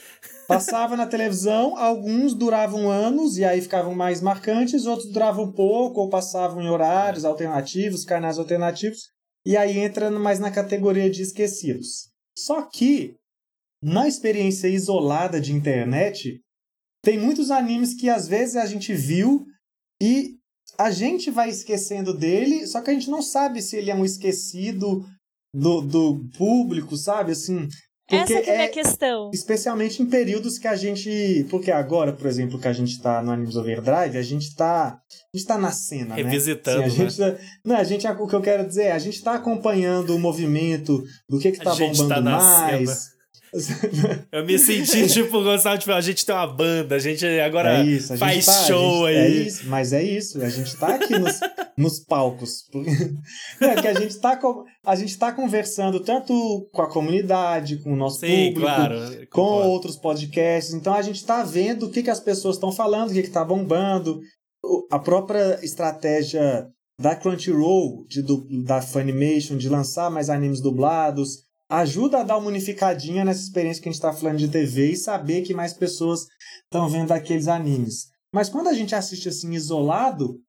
Passava na televisão, alguns duravam anos e aí ficavam mais marcantes, outros duravam pouco ou passavam em horários alternativos, canais alternativos, e aí entra mais na categoria de esquecidos. Só que, na experiência isolada de internet, tem muitos animes que às vezes a gente viu e a gente vai esquecendo dele, só que a gente não sabe se ele é um esquecido do, do público, sabe? Assim, porque Essa que é a questão. Especialmente em períodos que a gente. Porque agora, por exemplo, que a gente tá no Animes Overdrive, a gente tá. A gente tá na cena, Revisitando, né? Assim, a gente, né? Não, a gente, o que eu quero dizer é, a gente tá acompanhando o movimento do que que tá bombando tá mais. Cena. Eu me senti, tipo, gostava, tipo, a gente tem uma banda, a gente agora é isso, faz tá, show gente, aí. É isso, mas é isso, a gente tá aqui nos, nos palcos. É que a gente tá, a gente tá conversando tanto com a comunidade, com o nosso Sim, público, claro, com outros podcasts. Então a gente tá vendo o que, que as pessoas estão falando, o que, que tá bombando. A própria estratégia da Crunchyroll, de, do, da Funimation, de lançar mais animes dublados ajuda a dar uma unificadinha nessa experiência que a gente está falando de TV e saber que mais pessoas estão vendo aqueles animes. Mas quando a gente assiste assim isolado,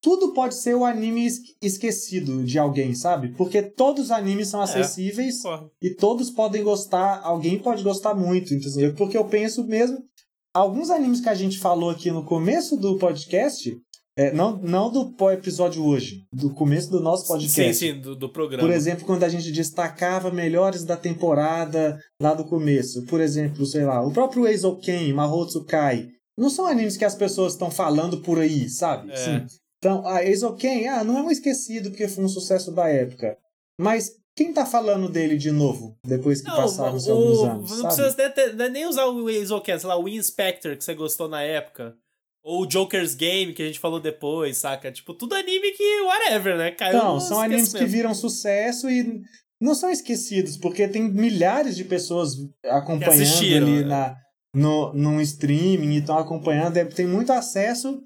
tudo pode ser o anime esquecido de alguém, sabe? Porque todos os animes são é, acessíveis é, e todos podem gostar, alguém pode gostar muito, entendeu? Porque eu penso mesmo, alguns animes que a gente falou aqui no começo do podcast, é, não, não do episódio hoje, do começo do nosso podcast. Sim, sim, do, do programa. Por exemplo, quando a gente destacava melhores da temporada lá do começo. Por exemplo, sei lá, o próprio Eizouken, Mahotsu Kai. Não são animes que as pessoas estão falando por aí, sabe? É. Sim. Então, a Eizouken, ah, não é um esquecido porque foi um sucesso da época. Mas quem tá falando dele de novo, depois que não, passaram o, alguns anos? Não sabe? precisa nem, nem usar o Eizouken, sei lá, o Inspector que você gostou na época. Ou Joker's Game, que a gente falou depois, saca? Tipo, tudo anime que, whatever, né? Caiu não, são animes que viram sucesso e não são esquecidos, porque tem milhares de pessoas acompanhando ali né? na, no, num streaming e estão acompanhando. É, tem muito acesso,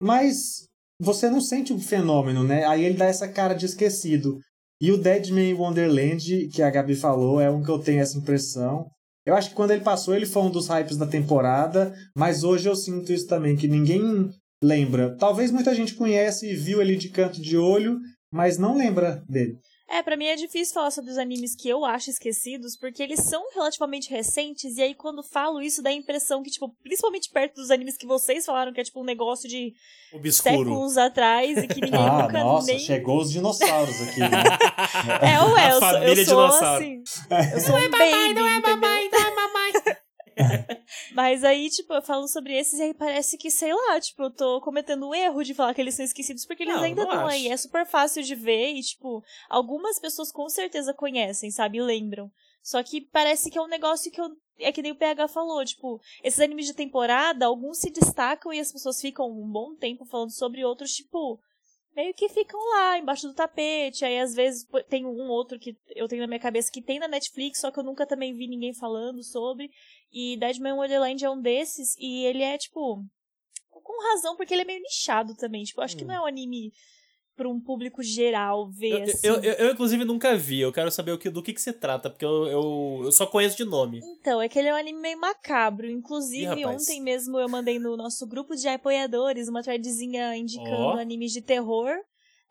mas você não sente o fenômeno, né? Aí ele dá essa cara de esquecido. E o Deadman Wonderland, que a Gabi falou, é um que eu tenho essa impressão. Eu acho que quando ele passou, ele foi um dos hypes da temporada, mas hoje eu sinto isso também, que ninguém lembra. Talvez muita gente conhece e viu ele de canto de olho, mas não lembra dele. É, para mim é difícil falar sobre os animes que eu acho esquecidos, porque eles são relativamente recentes, e aí quando falo isso dá a impressão que, tipo, principalmente perto dos animes que vocês falaram, que é tipo um negócio de Obscuro. séculos atrás e que ninguém ah, nunca nossa, nem... chegou os dinossauros aqui, né? é, ué, eu, sou, eu sou assim. Eu sou não é baby, não é mamãe, não é. Mas aí, tipo, eu falo sobre esses e aí parece que, sei lá, tipo, eu tô cometendo o erro de falar que eles são esquecidos porque eles não, ainda estão aí. É super fácil de ver e, tipo, algumas pessoas com certeza conhecem, sabe? E lembram. Só que parece que é um negócio que eu. É que nem o PH falou, tipo, esses animes de temporada, alguns se destacam e as pessoas ficam um bom tempo falando sobre outros, tipo, meio que ficam lá, embaixo do tapete. Aí às vezes tem um outro que eu tenho na minha cabeça que tem na Netflix, só que eu nunca também vi ninguém falando sobre. E Deadman Wonderland é um desses, e ele é, tipo, com razão, porque ele é meio nichado também. Tipo, acho hum. que não é um anime para um público geral ver, eu, assim. Eu, eu, eu, inclusive, nunca vi. Eu quero saber o que, do que, que se trata, porque eu, eu, eu só conheço de nome. Então, é que ele é um anime meio macabro. Inclusive, Ih, ontem mesmo eu mandei no nosso grupo de apoiadores uma threadzinha indicando oh. animes de terror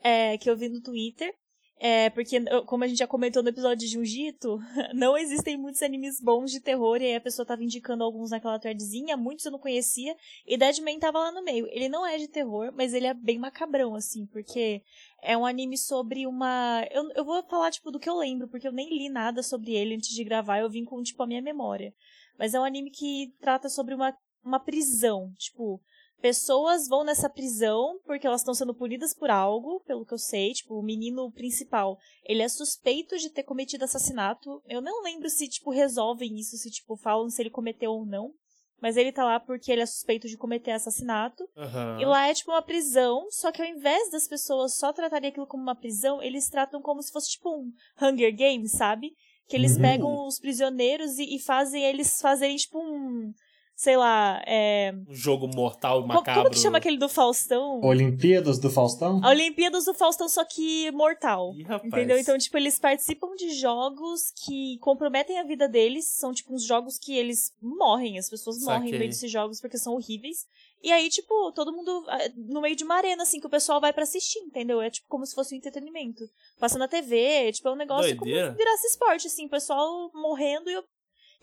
é, que eu vi no Twitter. É, porque, como a gente já comentou no episódio de Jiu-Jitsu, não existem muitos animes bons de terror, e aí a pessoa tava indicando alguns naquela threadzinha, muitos eu não conhecia, e Deadman tava lá no meio. Ele não é de terror, mas ele é bem macabrão, assim, porque é um anime sobre uma... Eu, eu vou falar, tipo, do que eu lembro, porque eu nem li nada sobre ele antes de gravar, eu vim com, tipo, a minha memória. Mas é um anime que trata sobre uma, uma prisão, tipo pessoas vão nessa prisão porque elas estão sendo punidas por algo, pelo que eu sei. Tipo, o menino principal, ele é suspeito de ter cometido assassinato. Eu não lembro se, tipo, resolvem isso, se, tipo, falam se ele cometeu ou não. Mas ele tá lá porque ele é suspeito de cometer assassinato. Uhum. E lá é tipo uma prisão, só que ao invés das pessoas só tratarem aquilo como uma prisão, eles tratam como se fosse tipo um Hunger Games, sabe? Que eles uhum. pegam os prisioneiros e, e, fazem eles fazerem tipo um sei lá, é... Um jogo mortal e macabro. Como que chama aquele do Faustão? Olimpíadas do Faustão? Olimpíadas do Faustão, só que mortal. Ih, entendeu? Então, tipo, eles participam de jogos que comprometem a vida deles. São, tipo, uns jogos que eles morrem. As pessoas Saquei. morrem no meio desses jogos porque são horríveis. E aí, tipo, todo mundo ah, no meio de uma arena, assim, que o pessoal vai para assistir, entendeu? É tipo como se fosse um entretenimento. Passa na TV, tipo, é um negócio Doideira. como se virasse esporte, assim, o pessoal morrendo e,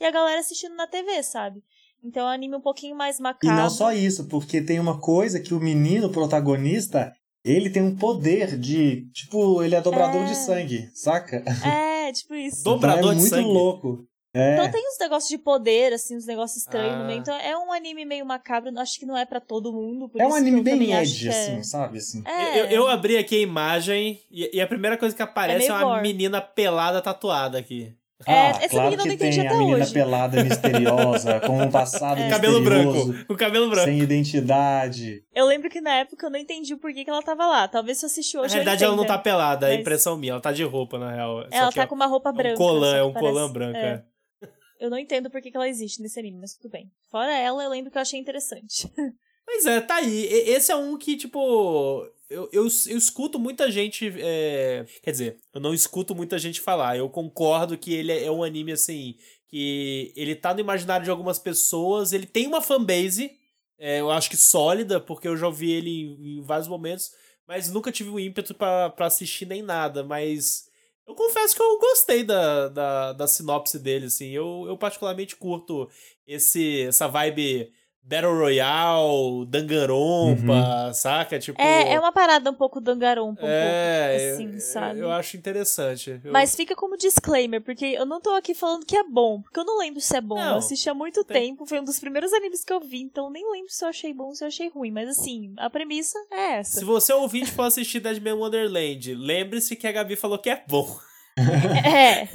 e a galera assistindo na TV, sabe? Então é um anime um pouquinho mais macabro. E não só isso, porque tem uma coisa que o menino protagonista, ele tem um poder de, tipo, ele é dobrador é... de sangue, saca? É, tipo isso. dobrador então é muito sangue. louco. É. Então tem uns negócios de poder, assim, uns negócios estranhos ah. no meio. Então é um anime meio macabro, acho que não é para todo mundo. é um anime bem edgy, assim, é... sabe? Assim. É. Eu, eu, abri aqui a imagem e, e, a primeira coisa que aparece é, é uma menina pelada tatuada aqui. É, ah, essa claro menina que não entendi tem até a menina hoje. pelada misteriosa, com um passado é. cabelo branco, com cabelo branco. Sem identidade. Eu lembro que na época eu não entendi por que, que ela tava lá. Talvez se eu assistir hoje Na realidade ela não tá pelada, mas... é impressão minha. Ela tá de roupa, na real. Ela tá com uma roupa branca. É um colã, é um parece... colã branco, é. é. Eu não entendo por que, que ela existe nesse anime, mas tudo bem. Fora ela, eu lembro que eu achei interessante. Pois é, tá aí. Esse é um que, tipo eu, eu, eu escuto muita gente. É... Quer dizer, eu não escuto muita gente falar. Eu concordo que ele é um anime assim. Que ele tá no imaginário de algumas pessoas. Ele tem uma fanbase. É, eu acho que sólida, porque eu já ouvi ele em, em vários momentos. Mas nunca tive o ímpeto para assistir nem nada. Mas. Eu confesso que eu gostei da, da, da sinopse dele, assim. Eu, eu particularmente curto esse, essa vibe Battle Royale, Dangarompa, uhum. saca? Tipo. É, é uma parada um pouco Dangarompa, um é, pouco, assim, eu, sabe? Eu acho interessante. Eu... Mas fica como disclaimer, porque eu não tô aqui falando que é bom, porque eu não lembro se é bom. Não, eu assisti há muito tem... tempo, foi um dos primeiros animes que eu vi, então nem lembro se eu achei bom ou se eu achei ruim. Mas assim, a premissa é essa. Se você ouvinte for assistir Deadman Wonderland, lembre-se que a Gabi falou que é bom. É.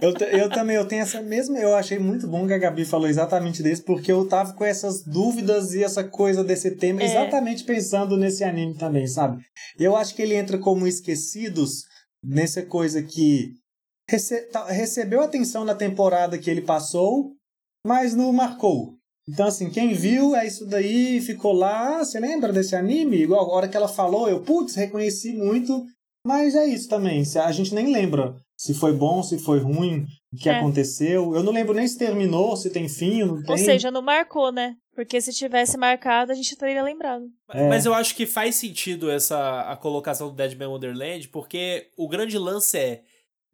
eu, eu também, eu tenho essa mesma. Eu achei muito bom que a Gabi falou exatamente desse, porque eu tava com essas dúvidas e essa coisa desse tema, é. exatamente pensando nesse anime também, sabe? Eu acho que ele entra como esquecidos nessa coisa que rece, tá, recebeu atenção na temporada que ele passou, mas não marcou. Então, assim, quem viu é isso daí, ficou lá. Você lembra desse anime? Igual a hora que ela falou, eu, putz, reconheci muito. Mas é isso também. A gente nem lembra se foi bom, se foi ruim, o que é. aconteceu. Eu não lembro nem se terminou, se tem fim, não tem. Ou seja, não marcou, né? Porque se tivesse marcado, a gente teria lembrado. É. Mas eu acho que faz sentido essa a colocação do Deadman Wonderland, porque o grande lance é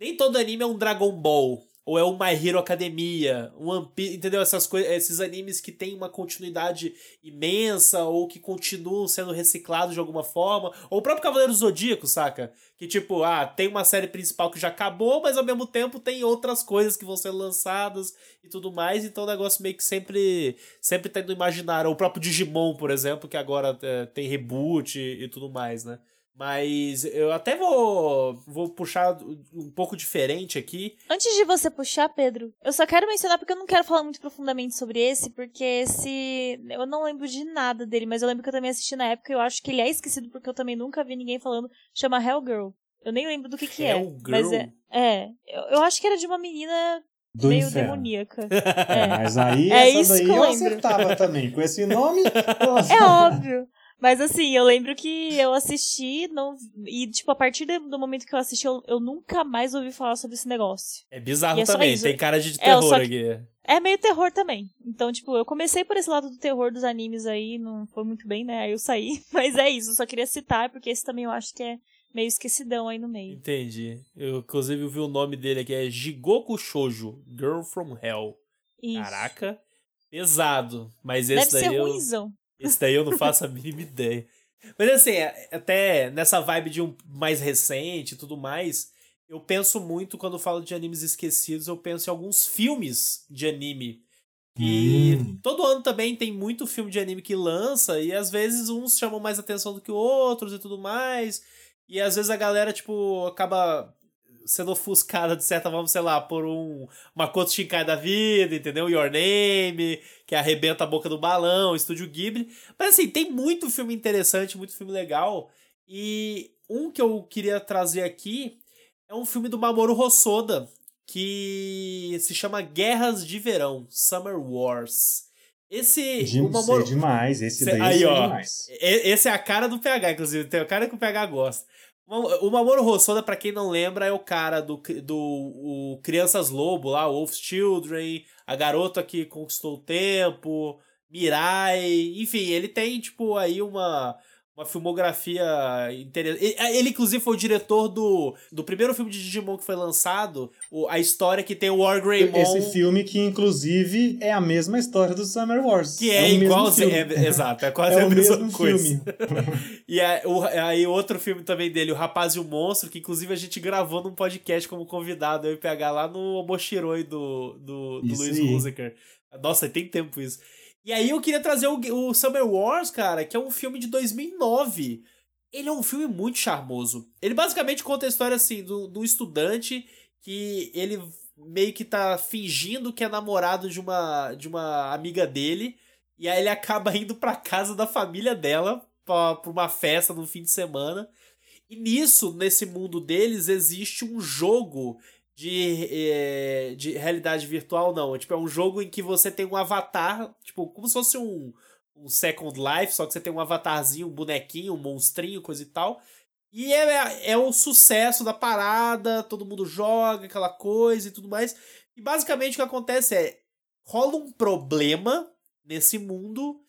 nem todo anime é um Dragon Ball ou é o My Hero Academia, One Piece, entendeu? Essas coisas, esses animes que têm uma continuidade imensa ou que continuam sendo reciclados de alguma forma, ou o próprio Cavaleiro Zodíaco, saca? Que tipo, ah, tem uma série principal que já acabou, mas ao mesmo tempo tem outras coisas que vão ser lançadas e tudo mais, então o negócio meio que sempre sempre tá no imaginário. O próprio Digimon, por exemplo, que agora é, tem reboot e, e tudo mais, né? Mas eu até vou, vou puxar um pouco diferente aqui. Antes de você puxar, Pedro, eu só quero mencionar porque eu não quero falar muito profundamente sobre esse, porque esse. Eu não lembro de nada dele, mas eu lembro que eu também assisti na época e eu acho que ele é esquecido porque eu também nunca vi ninguém falando. Chama Hellgirl. Eu nem lembro do que, que é. Hellgirl? Mas é. É. Eu, eu acho que era de uma menina do meio inferno. demoníaca. É. Mas aí, é essa daí eu, eu acertava também. Com esse nome. É óbvio. Mas assim, eu lembro que eu assisti não, e, tipo, a partir do momento que eu assisti, eu, eu nunca mais ouvi falar sobre esse negócio. É bizarro é também, tem cara de é, terror é, aqui. É meio terror também. Então, tipo, eu comecei por esse lado do terror dos animes aí, não foi muito bem, né? Aí eu saí. Mas é isso, só queria citar, porque esse também eu acho que é meio esquecidão aí no meio. Entendi. Eu, inclusive, vi o nome dele aqui, é Jigoku Shoujo, Girl from Hell. Isso. Caraca, pesado. Mas esse Deve daí ser eu... ruimzão. Esse daí eu não faço a mínima ideia. Mas assim, é, até nessa vibe de um mais recente e tudo mais, eu penso muito quando falo de animes esquecidos, eu penso em alguns filmes de anime E hum. todo ano também tem muito filme de anime que lança, e às vezes uns chamam mais atenção do que outros e tudo mais. E às vezes a galera, tipo, acaba sendo ofuscada de certa forma, sei lá, por um Makoto Shinkai da vida, entendeu? Your Name, que arrebenta a boca do balão, Estúdio Ghibli. Mas assim, tem muito filme interessante, muito filme legal. E um que eu queria trazer aqui é um filme do Mamoru Hosoda, que se chama Guerras de Verão, Summer Wars. Esse. De, o Mamoru... demais, esse daí aí, ó, demais. Esse é a cara do PH, inclusive. Tem a cara que o PH gosta. O Mamoru Hosoda, pra quem não lembra, é o cara do, do Crianças Lobo lá, Wolf's Children, a garota que conquistou o tempo, Mirai, enfim, ele tem, tipo, aí uma, uma filmografia interessante. Ele, inclusive, foi o diretor do, do primeiro filme de Digimon que foi lançado, o, a história que tem o War Greymon. Esse filme que, inclusive, é a mesma história do Summer Wars. Que é, é igualzinho. É, exato, é quase é a mesma coisa. e aí, o, aí, outro filme também dele, O Rapaz e o Monstro, que, inclusive, a gente gravou num podcast como convidado, eu e PH lá no Omoshiroi do, do, do Luiz Musiker. Nossa, tem tempo isso. E aí eu queria trazer o, o Summer Wars, cara, que é um filme de 2009. Ele é um filme muito charmoso. Ele basicamente conta a história, assim, do, do estudante que ele meio que tá fingindo que é namorado de uma, de uma amiga dele. E aí ele acaba indo pra casa da família dela pra uma festa no fim de semana. E nisso, nesse mundo deles, existe um jogo de, é, de realidade virtual, não. Tipo, é um jogo em que você tem um avatar, tipo, como se fosse um, um Second Life, só que você tem um avatarzinho, um bonequinho, um monstrinho, coisa e tal. E é, é o sucesso da parada, todo mundo joga, aquela coisa e tudo mais. E basicamente o que acontece é, rola um problema nesse mundo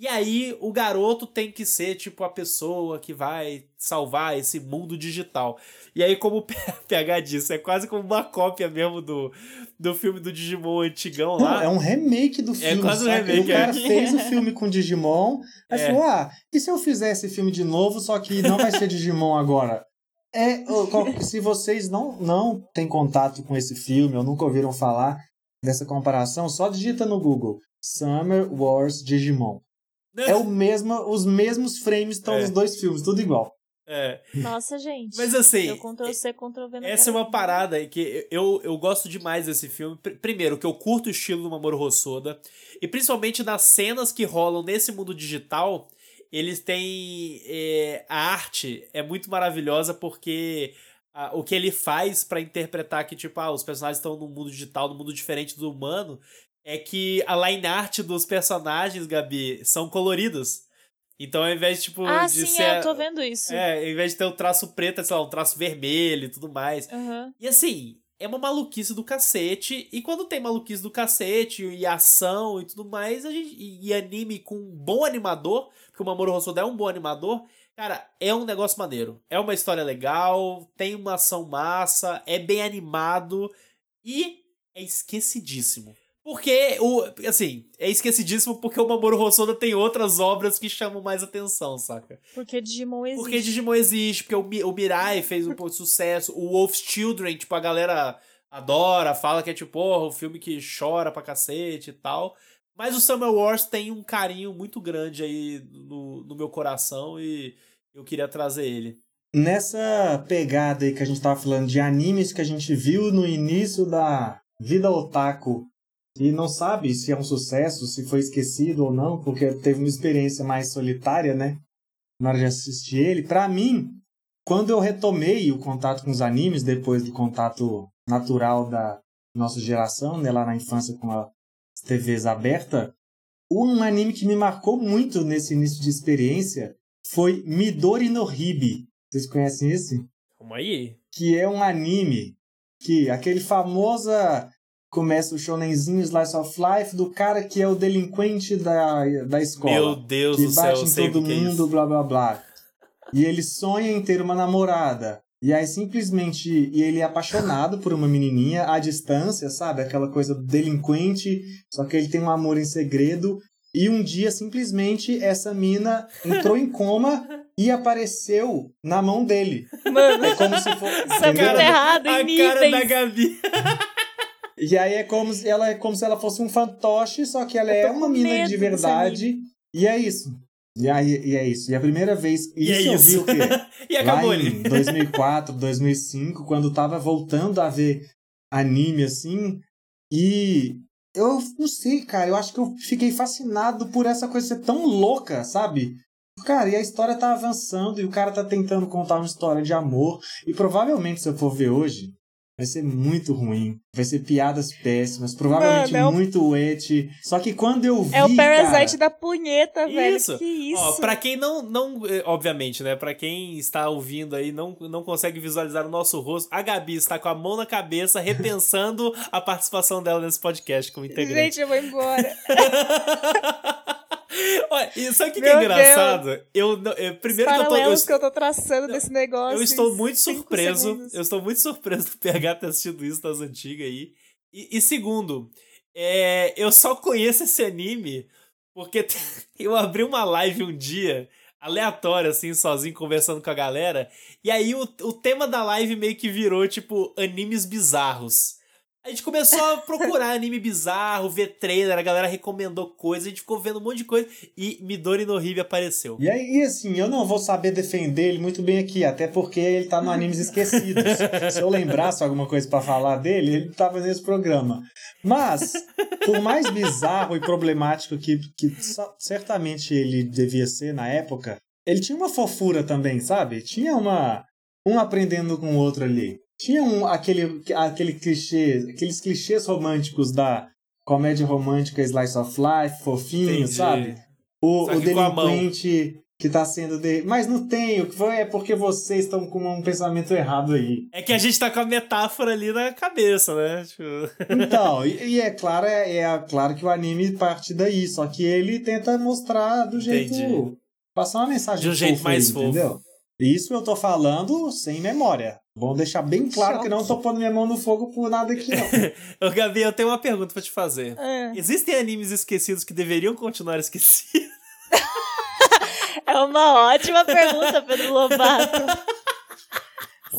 e aí o garoto tem que ser tipo a pessoa que vai salvar esse mundo digital. E aí, como o PH disse, é quase como uma cópia mesmo do, do filme do Digimon antigão lá. Não, é um remake do é filme. É quase um remake. O cara é. fez o filme com Digimon, aí é. falou: ah, e se eu fizer esse filme de novo, só que não vai ser Digimon agora? É, se vocês não, não têm contato com esse filme ou nunca ouviram falar dessa comparação, só digita no Google Summer Wars Digimon. É o mesmo, os mesmos frames estão é. nos dois filmes, tudo igual. É. Nossa, gente. Mas assim. Eu Ctrl C, Ctrl V Essa é uma parada que eu, eu gosto demais desse filme. Primeiro, que eu curto o estilo do Mamoru Hosoda. E principalmente nas cenas que rolam nesse mundo digital, eles têm. É, a arte é muito maravilhosa porque. o que ele faz para interpretar que, tipo, ah, os personagens estão num mundo digital, num mundo diferente do humano, é que a line art dos personagens, Gabi, são coloridos. Então, ao invés, tipo, ah, de sim, ser. É, eu tô vendo isso. É, ao invés de ter o um traço preto, é, sei lá, um traço vermelho e tudo mais. Uhum. E assim, é uma maluquice do cacete. E quando tem maluquice do cacete e ação e tudo mais, a gente. E anime com um bom animador, porque o Mamoru Hosoda é um bom animador. Cara, é um negócio maneiro. É uma história legal, tem uma ação massa, é bem animado e é esquecidíssimo. Porque, o, assim, é esquecidíssimo porque o Mamoru Hosoda tem outras obras que chamam mais atenção, saca? Porque Digimon existe. Porque Digimon existe, porque o, o Mirai fez um pouco de sucesso, o Wolf's Children, tipo, a galera adora, fala que é tipo, porra, o filme que chora pra cacete e tal. Mas o Summer Wars tem um carinho muito grande aí no, no meu coração e eu queria trazer ele. Nessa pegada aí que a gente tava falando de animes que a gente viu no início da vida otaku e não sabe se é um sucesso, se foi esquecido ou não, porque teve uma experiência mais solitária, né? Na hora de assistir ele. Para mim, quando eu retomei o contato com os animes, depois do contato natural da nossa geração, né, lá na infância com as TVs abertas, um anime que me marcou muito nesse início de experiência foi Midori no Hibi. Vocês conhecem esse? Como aí? Que é um anime que aquele famosa começa o shonenzinho Slice of Life do cara que é o delinquente da, da escola. Meu Deus que do bate céu, em todo é mundo, blá blá blá. E ele sonha em ter uma namorada. E aí simplesmente e ele é apaixonado por uma menininha à distância, sabe? Aquela coisa delinquente, só que ele tem um amor em segredo. E um dia simplesmente essa mina entrou em coma e apareceu na mão dele. Mano, é como se fosse. Isso é muito errado, em A níveis. cara da Gabi. E aí é como se ela é como se ela fosse um fantoche, só que ela é uma mina de verdade. E é isso. E, aí, e é isso. E a primeira vez. Isso, e é eu vi o quê? e acabou Lá ali. Em 2004, 2005, quando tava voltando a ver anime assim. E eu não sei, cara. Eu acho que eu fiquei fascinado por essa coisa ser tão louca, sabe? Cara, e a história tá avançando e o cara tá tentando contar uma história de amor. E provavelmente, se eu for ver hoje, vai ser muito ruim. Vai ser piadas péssimas, provavelmente Mano, é o... muito et. Só que quando eu vi. É o Parasite cara... da punheta, velho. Isso. Que isso. Ó, pra quem não, não. Eh, obviamente, né? Pra quem está ouvindo aí, não, não consegue visualizar o nosso rosto, a Gabi está com a mão na cabeça, repensando a participação dela nesse podcast como integrante. Gente, eu vou embora. Olha, e sabe o que, que, é engraçado? Eu, eu, primeiro Os que eu tô. Eu, que eu tô traçando desse negócio. Eu estou muito surpreso. Segundos. Eu estou muito surpreso do PH ter assistido isso das antigas aí. E, e segundo, é, eu só conheço esse anime porque eu abri uma live um dia, aleatória, assim, sozinho, conversando com a galera. E aí o, o tema da live meio que virou, tipo, animes bizarros. A gente começou a procurar anime bizarro, ver trailer, a galera recomendou coisa, a gente ficou vendo um monte de coisa e Midori no Ribe apareceu. E aí, assim, eu não vou saber defender ele muito bem aqui, até porque ele tá no Animes Esquecidos. Se eu lembrasse alguma coisa para falar dele, ele tava nesse programa. Mas, por mais bizarro e problemático que, que certamente ele devia ser na época, ele tinha uma fofura também, sabe? Tinha uma. Um aprendendo com o outro ali. Tinha um, aquele, aquele clichê, aqueles clichês românticos da comédia romântica Slice of Life, fofinho, Entendi. sabe? O, o delinquente que tá sendo de... Mas não tem, o que foi é porque vocês estão com um pensamento errado aí. É que a gente tá com a metáfora ali na cabeça, né? Tipo... Então, e, e, é claro, é, é claro que o anime parte daí, só que ele tenta mostrar do jeito. Entendi. Passar uma mensagem de um jeito mais aí, fofo. Entendeu? Isso eu tô falando sem memória. Bom deixar bem claro que não tô pondo minha mão no fogo por nada aqui, não. Ô, Gabi, eu tenho uma pergunta pra te fazer. É. Existem animes esquecidos que deveriam continuar esquecidos? é uma ótima pergunta, Pedro Lobato.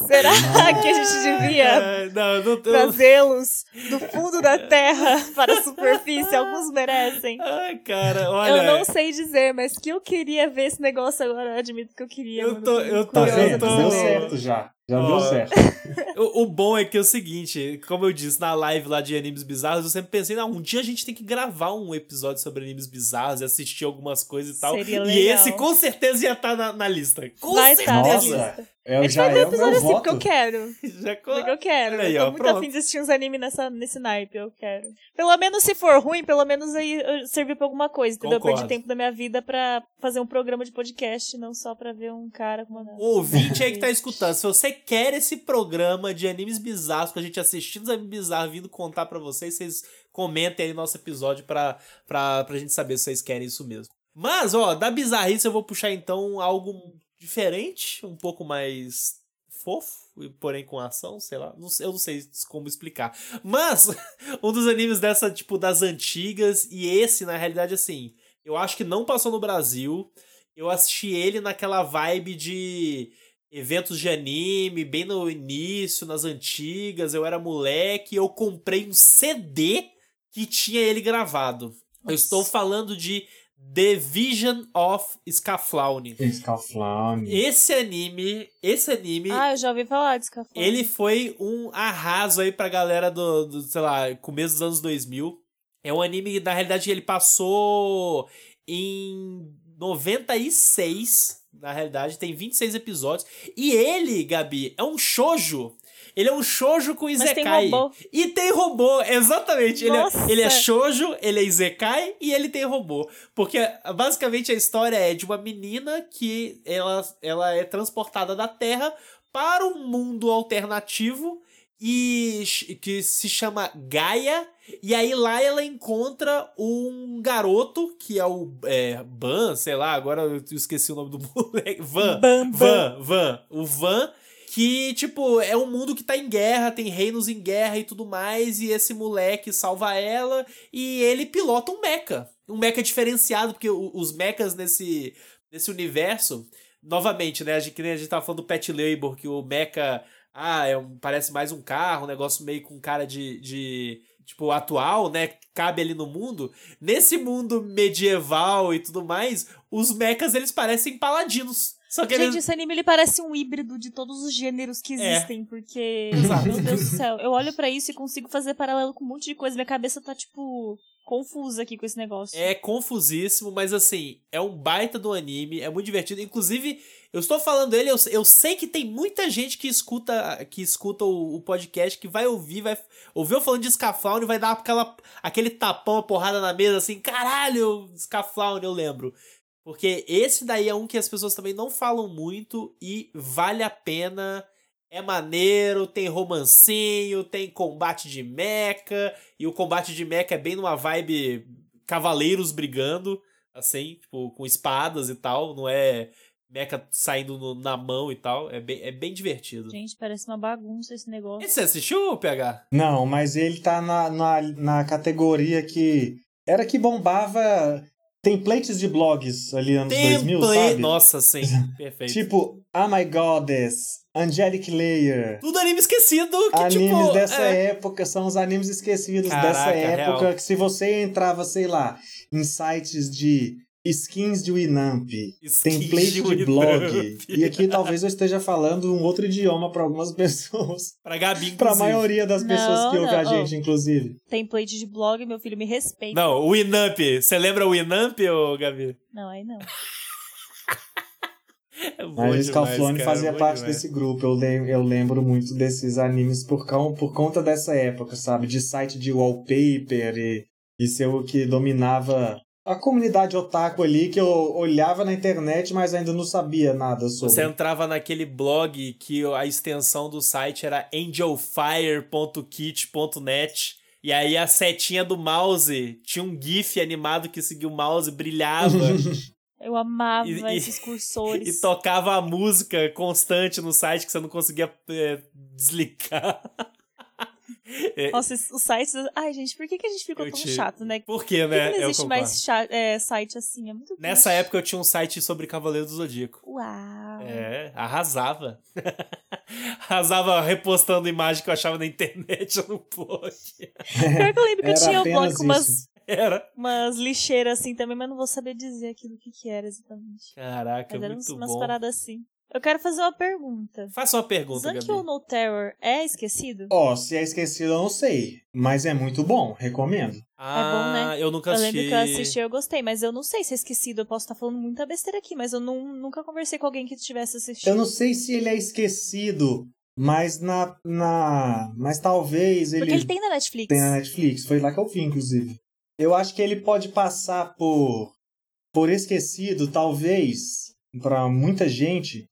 Será que a gente devia é, trazê-los do fundo da terra para a superfície? Alguns merecem. Ai, cara, olha. Eu não sei dizer, mas que eu queria ver esse negócio agora, eu admito que eu queria. Eu tô, eu tô, eu tô. Deu certo já. Já oh. deu certo. o, o, bom é que é o seguinte, como eu disse na live lá de animes bizarros, eu sempre pensei, não, um dia a gente tem que gravar um episódio sobre animes bizarros e assistir algumas coisas e tal. Seria e legal. esse com certeza ia estar tá na, na lista. Com Vai certeza. Tá na lista. Eu já é o meu assim voto. porque eu quero. Já porque eu quero. Aí, eu tô ó, muito pronto. afim de assistir uns animes nessa, nesse naipe, eu quero. Pelo menos se for ruim, pelo menos aí servir pra alguma coisa, entendeu? Concordo. Eu perdi tempo da minha vida pra fazer um programa de podcast, não só pra ver um cara com uma... O ouvinte aí que tá escutando, se você quer esse programa de animes bizarros, com a gente assistindo os animes bizarros, vindo contar pra vocês, vocês comentem aí no nosso episódio pra, pra, pra gente saber se vocês querem isso mesmo. Mas, ó, da bizarrice eu vou puxar então algo diferente, um pouco mais fofo, porém com ação, sei lá. Não, eu não sei como explicar. Mas, um dos animes dessa, tipo, das antigas, e esse, na realidade, assim, eu acho que não passou no Brasil. Eu assisti ele naquela vibe de eventos de anime, bem no início, nas antigas, eu era moleque, eu comprei um CD que tinha ele gravado. Nossa. Eu estou falando de The Vision of Scaflowne. Scaflowne. Esse anime, esse anime. Ah, eu já ouvi falar de Scaflowne. Ele foi um arraso aí pra galera do, do, sei lá, começo dos anos 2000. É um anime que, na realidade, ele passou em 96. Na realidade, tem 26 episódios. E ele, Gabi, é um shoujo. Ele é um shoujo com Izekai. Mas tem robô. E tem robô, exatamente. Ele é, Nossa. ele é shoujo, ele é Izekai e ele tem robô. Porque basicamente a história é de uma menina que ela, ela é transportada da Terra para um mundo alternativo e que se chama Gaia. E aí lá ela encontra um garoto que é o é, Ban, sei lá, agora eu esqueci o nome do moleque. Van, Bam, Van, Van. O Van que, tipo, é um mundo que tá em guerra, tem reinos em guerra e tudo mais, e esse moleque salva ela e ele pilota um mecha. Um mecha diferenciado, porque os mechas nesse, nesse universo, novamente, né, a gente, a gente tava falando do Pet Labor, que o mecha, ah, é um, parece mais um carro, um negócio meio com cara de, de tipo, atual, né? Cabe ali no mundo. Nesse mundo medieval e tudo mais, os mechas eles parecem paladinos. Só que Gente, eles... esse anime ele parece um híbrido de todos os gêneros que é. existem, é. porque. Meu Deus do céu. Eu olho para isso e consigo fazer paralelo com um monte de coisa. Minha cabeça tá, tipo, confusa aqui com esse negócio. É confusíssimo, mas assim, é um baita do anime, é muito divertido. Inclusive, eu estou falando dele, eu, eu sei que tem muita gente que escuta que escuta o, o podcast, que vai ouvir, vai ouvir eu falando de Scaflown e vai dar aquela, aquele tapão, a porrada na mesa, assim, caralho, Scaflown, eu lembro. Porque esse daí é um que as pessoas também não falam muito e vale a pena. É maneiro, tem romancinho, tem combate de mecha. E o combate de mecha é bem numa vibe cavaleiros brigando, assim, tipo, com espadas e tal. Não é mecha saindo no, na mão e tal. É bem, é bem divertido. Gente, parece uma bagunça esse negócio. Você assistiu, PH? Não, mas ele tá na, na, na categoria que. Era que bombava templates de blogs ali anos Template. 2000, sabe? Nossa, sim. Perfeito. tipo, Oh My Goddess, Angelic Layer. Tudo anime esquecido. Que, animes tipo, dessa é... época são os animes esquecidos Caraca, dessa época. Real. Que se você entrava, sei lá, em sites de skins de Winamp, template de, de blog. E aqui talvez eu esteja falando um outro idioma para algumas pessoas. Pra Gabi, Pra maioria das pessoas não, que ouvem a gente, inclusive. Template de blog, meu filho, me respeita. Não, o Winamp. Você lembra o Winamp, ô Gabi? Não, aí não. É Mas o Scalflone fazia é parte demais. desse grupo. Eu, lem eu lembro muito desses animes por, por conta dessa época, sabe? De site de wallpaper e, e ser o que dominava a comunidade otaku ali que eu olhava na internet, mas ainda não sabia nada sobre. Você entrava naquele blog que a extensão do site era angelfire.kit.net. E aí a setinha do mouse tinha um GIF animado que seguia o mouse, brilhava. Eu amava e, esses cursores. E, tocava a música constante no site que você não conseguia é, desligar. É. Nossa, os sites. Ai, gente, por que, que a gente ficou eu tão te... chato, né? Por quê, né? Por que não existe mais é, site assim? É muito Nessa triste. época eu tinha um site sobre Cavaleiro do Zodíaco. Uau! É, arrasava. arrasava repostando imagem que eu achava na internet no blog. Pior que eu lembro que eu tinha um blog com umas. Era. Umas lixeiras assim também, mas não vou saber dizer aqui do que que era exatamente. Caraca, mas muito umas bom. paradas assim. Eu quero fazer uma pergunta. Faça uma pergunta, Zankyo Gabi. no Terror é esquecido? Ó, oh, se é esquecido eu não sei, mas é muito bom, recomendo. Ah, é bom, né? Eu nunca assisti. Eu lembro que eu assisti e eu gostei, mas eu não sei se é esquecido. Eu posso estar falando muita besteira aqui, mas eu não, nunca conversei com alguém que tivesse assistido. Eu não sei se ele é esquecido, mas na. na mas talvez ele. Porque ele tem na Netflix. Tem na Netflix, foi lá que eu vi, inclusive. Eu acho que ele pode passar por. por esquecido, talvez, para muita gente,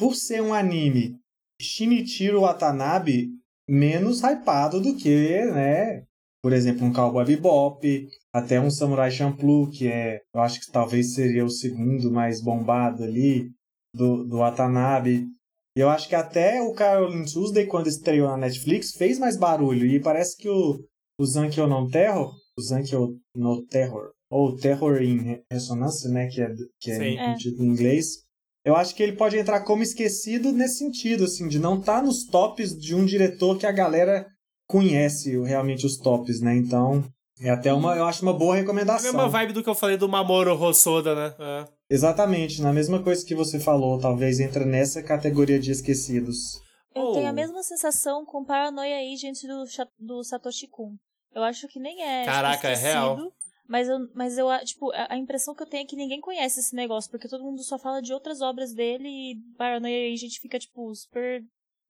por ser um anime Shinichiro Watanabe menos hypado do que, né, por exemplo, um Cowboy Bebop, até um Samurai Champloo, que é, eu acho que talvez seria o segundo mais bombado ali do, do Watanabe. E eu acho que até o Caroline Tuesday, quando estreou na Netflix, fez mais barulho. E parece que o, o Zankyo no Terror, o Zankyo no Terror, ou Terror em Ressonância, né, que é, que é, título em inglês, eu acho que ele pode entrar como esquecido nesse sentido, assim, de não estar tá nos tops de um diretor que a galera conhece realmente os tops, né? Então, é até uma, eu acho uma boa recomendação. É a mesma vibe do que eu falei do Mamoru Hosoda, né? É. Exatamente, na mesma coisa que você falou, talvez entra nessa categoria de esquecidos. Eu oh. tenho a mesma sensação com Paranoia Agent do, do Satoshi Kun. Eu acho que nem é. Caraca, é real. Mas eu, mas eu, tipo, a, impressão que eu tenho é que ninguém conhece esse negócio, porque todo mundo só fala de outras obras dele e Paranoia a gente fica, tipo, super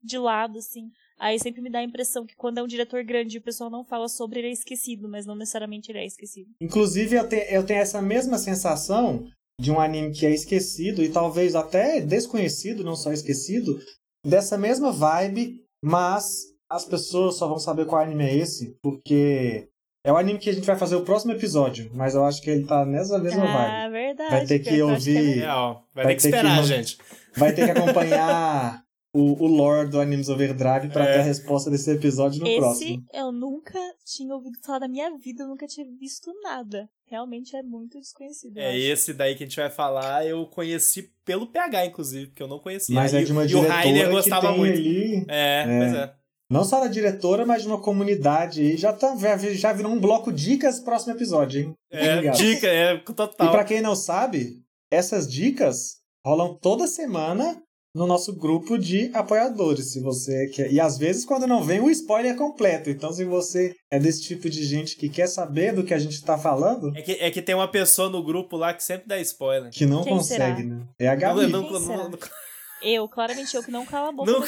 de lado, assim. Aí sempre me dá a impressão que quando é um diretor grande o pessoal não fala sobre, ele é esquecido, mas não necessariamente ele é esquecido. Inclusive, eu, te, eu tenho essa mesma sensação de um anime que é esquecido e talvez até desconhecido, não só esquecido, dessa mesma vibe, mas as pessoas só vão saber qual anime é esse, porque é o anime que a gente vai fazer o próximo episódio, mas eu acho que ele tá nessa mesma ah, vibe. Ah, verdade. Vai ter que ouvir. Que é Real. Vai, vai ter que esperar, que, gente. Vai ter que acompanhar o, o lore do Animes Overdrive pra é. ter a resposta desse episódio no Esse próximo. Eu nunca tinha ouvido falar da minha vida, eu nunca tinha visto nada. Realmente é muito desconhecido. É, esse daí que a gente vai falar, eu conheci pelo PH, inclusive, porque eu não conhecia. Mas é de uma e, diretora e o Rainer gostava muito. Ali... É, é, pois é. Não só da diretora, mas de uma comunidade aí. Já, tá, já virou um bloco dicas próximo episódio, hein? É, dica, é, total. E pra quem não sabe, essas dicas rolam toda semana no nosso grupo de apoiadores, se você quer. E às vezes quando não vem o spoiler completo. Então se você é desse tipo de gente que quer saber do que a gente tá falando, é que, é que tem uma pessoa no grupo lá que sempre dá spoiler. Que não Quem consegue, será? né? É a Gabi. Não, não, não, eu, claramente eu que não cala a boca. Não,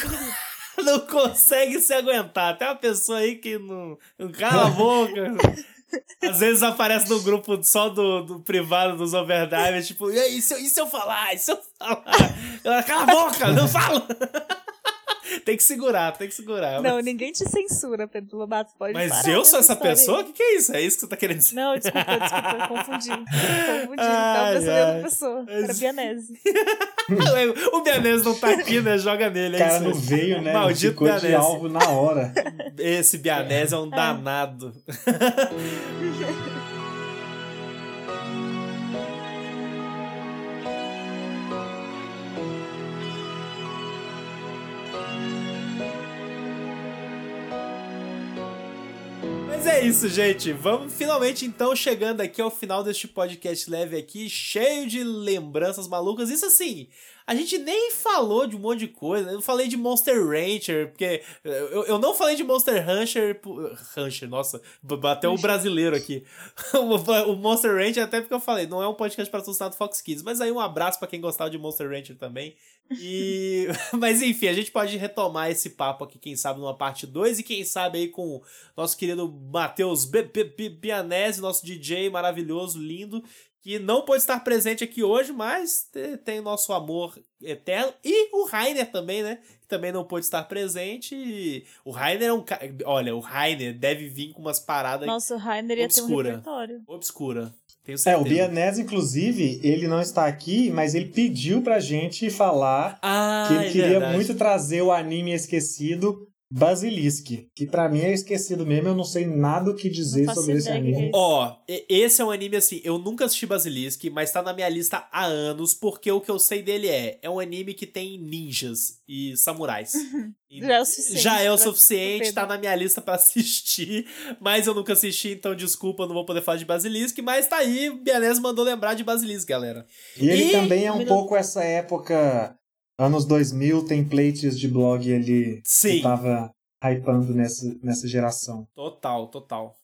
não consegue se aguentar. Tem uma pessoa aí que não, cala a boca. Às vezes aparece no grupo só do, do privado dos overdrive, tipo, e aí, se eu, e se eu falar? E se eu falar? Ela, cala a boca, não fala! tem que segurar, tem que segurar. Não, mas... ninguém te censura, Pedro Lobato. Pode Mas parar eu sou essa pessoa? O que, que é isso? É isso que você tá querendo dizer? Não, desculpa, desculpa, confundi. Confundi. Ai, Tava em outra pessoa. Era Bianese. o Bianese não tá aqui, né? Joga nele. O cara não veio, né? Maldito Ficou Bianese. de alvo na hora. Esse Bianese é, é um danado. isso, gente. Vamos finalmente então chegando aqui ao final deste podcast leve aqui, cheio de lembranças malucas. Isso assim, a gente nem falou de um monte de coisa. Eu falei de Monster Rancher, porque eu, eu não falei de Monster Rancher. Rancher, nossa, bateu o um brasileiro aqui. o Monster Rancher, até porque eu falei, não é um podcast patrocinado Fox Kids, mas aí um abraço para quem gostava de Monster Rancher também. E mas enfim, a gente pode retomar esse papo aqui, quem sabe numa parte 2 e quem sabe aí com o nosso querido Matheus Bianese, nosso DJ maravilhoso, lindo, que não pode estar presente aqui hoje, mas tem nosso amor eterno. E o Rainer também, né? Que também não pôde estar presente. O Rainer é um cara. Olha, o Rainer deve vir com umas paradas. Nossa, o Rainer ia obscura, ter um repertório. Obscura. Tenho certeza. É, o Bianese, inclusive, ele não está aqui, mas ele pediu pra gente falar ah, que ele é queria verdade. muito trazer o anime esquecido Basilisk, que para mim é esquecido mesmo, eu não sei nada o que dizer sobre esse anime. Ó, oh, esse é um anime assim, eu nunca assisti Basilisk, mas tá na minha lista há anos, porque o que eu sei dele é, é um anime que tem ninjas e samurais. já é o suficiente. Já é o suficiente, tá na minha lista para assistir, mas eu nunca assisti, então desculpa, não vou poder falar de Basilisk, mas tá aí, Bianese mandou lembrar de Basilisk, galera. E ele e... também é um pouco essa época anos 2000, templates de blog ali Sim. que tava hypando nessa, nessa geração. Total, total.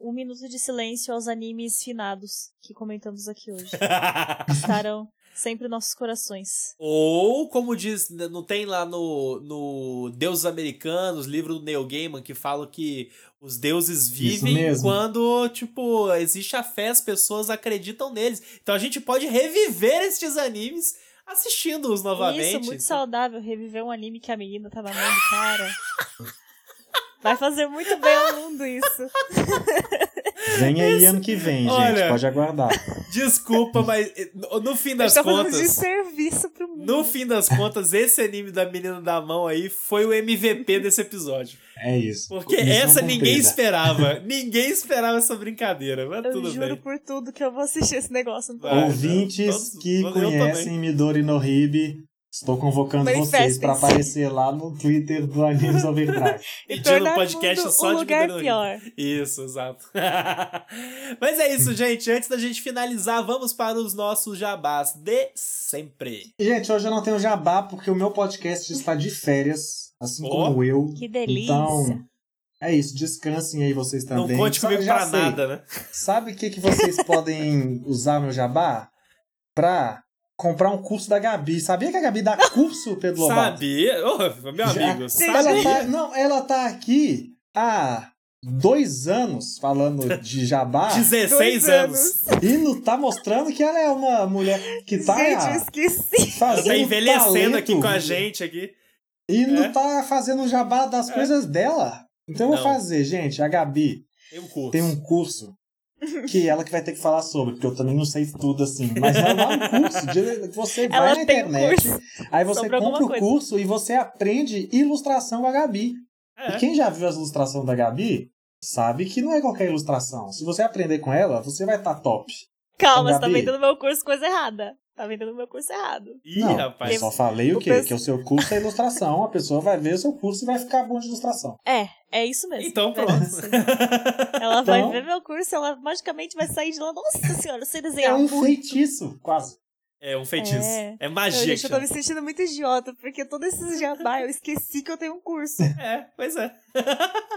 Um minuto de silêncio aos animes finados que comentamos aqui hoje. Estarão sempre nossos corações. Ou, como diz, não tem lá no, no Deuses Americanos, livro do Neil Gaiman, que fala que os deuses vivem quando, tipo, existe a fé, as pessoas acreditam neles. Então a gente pode reviver estes animes assistindo-os novamente. Isso, muito saudável reviver um anime que a menina tá na mão do cara. Vai fazer muito bem ao mundo isso. Vem aí Esse... ano que vem, Olha, gente. Pode aguardar. Desculpa, mas no fim das tá contas. de serviço pro mundo. No fim das contas, esse anime da menina da mão aí foi o MVP desse episódio. É isso. Porque essa ninguém esperava. ninguém esperava essa brincadeira. Mas eu tudo juro bem. por tudo que eu vou assistir esse negócio. Ouvintes que conhecem Midori no Hibe, Estou convocando vocês para aparecer lá no Twitter do Animes Overdrive. Pedindo um podcast só um de lugar pior. Isso, exato. Mas é isso, gente. Antes da gente finalizar, vamos para os nossos jabás de sempre. Gente, hoje eu não tenho jabá porque o meu podcast está de férias, assim oh, como eu. Que delícia. Então, é isso, descansem aí vocês também. Não conte comigo para nada, né? Sabe o que, que vocês podem usar meu jabá? Pra comprar um curso da Gabi. Sabia que a Gabi dá curso, Pedro Lobato? Sabia? Oh, meu amigo, Já, ela tá, não, ela tá aqui há dois anos falando de jabá. 16 anos. E não tá mostrando que ela é uma mulher que tá. Gente, esqueci. Fazendo tá envelhecendo talento, aqui com a gente aqui. E é. não tá fazendo jabá das é. coisas dela. Então eu vou fazer, gente. A Gabi tem um curso. Tem um curso que ela que vai ter que falar sobre, porque eu também não sei tudo assim. Mas ela dá um curso. De, você vai ela na internet, um aí você compra o curso e você aprende ilustração com a Gabi. É. E quem já viu as ilustrações da Gabi sabe que não é qualquer ilustração. Se você aprender com ela, você vai estar tá top. Calma, você tá vendendo meu curso coisa errada. Tá vendendo meu curso errado. Ih, não, rapaz. Eu só falei o quê? Penso... Que o seu curso é ilustração, a pessoa vai ver o seu curso e vai ficar bom de ilustração. É, é isso mesmo. Então pronto. ela vai então... ver meu curso, ela magicamente vai sair de lá. Nossa senhora, eu sei desenhar. É um muito. feitiço, quase. É um feitiço. É, é magia. Eu, gente, eu tô me sentindo muito idiota, porque todos esses jabá eu esqueci que eu tenho um curso. É, pois é.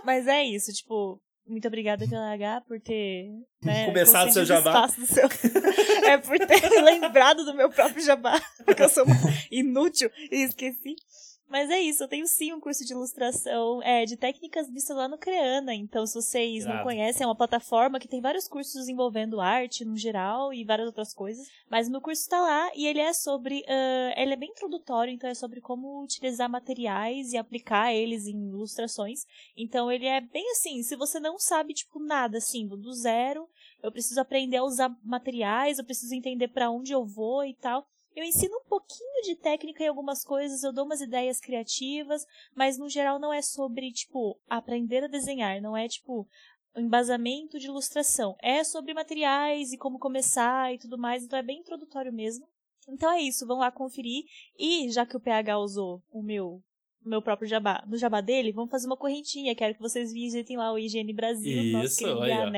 Mas é isso, tipo, muito obrigada pela H por ter né, começado seu jabá. Seu... é por ter lembrado do meu próprio jabá, porque eu sou inútil e esqueci. Mas é isso, eu tenho sim um curso de ilustração é, de técnicas no Creana. Então, se vocês não conhecem, é uma plataforma que tem vários cursos envolvendo arte no geral e várias outras coisas. Mas o meu curso está lá e ele é sobre. Uh, ele é bem introdutório, então é sobre como utilizar materiais e aplicar eles em ilustrações. Então, ele é bem assim, se você não sabe, tipo, nada assim, do zero, eu preciso aprender a usar materiais, eu preciso entender para onde eu vou e tal. Eu ensino um pouquinho de técnica em algumas coisas, eu dou umas ideias criativas, mas no geral não é sobre, tipo, aprender a desenhar, não é tipo um embasamento de ilustração. É sobre materiais e como começar e tudo mais, então é bem introdutório mesmo. Então é isso, vão lá conferir. E já que o PH usou o meu o meu próprio jabá, no jabá dele, vamos fazer uma correntinha. Quero que vocês visitem lá o Higiene Brasil, isso, nosso querido.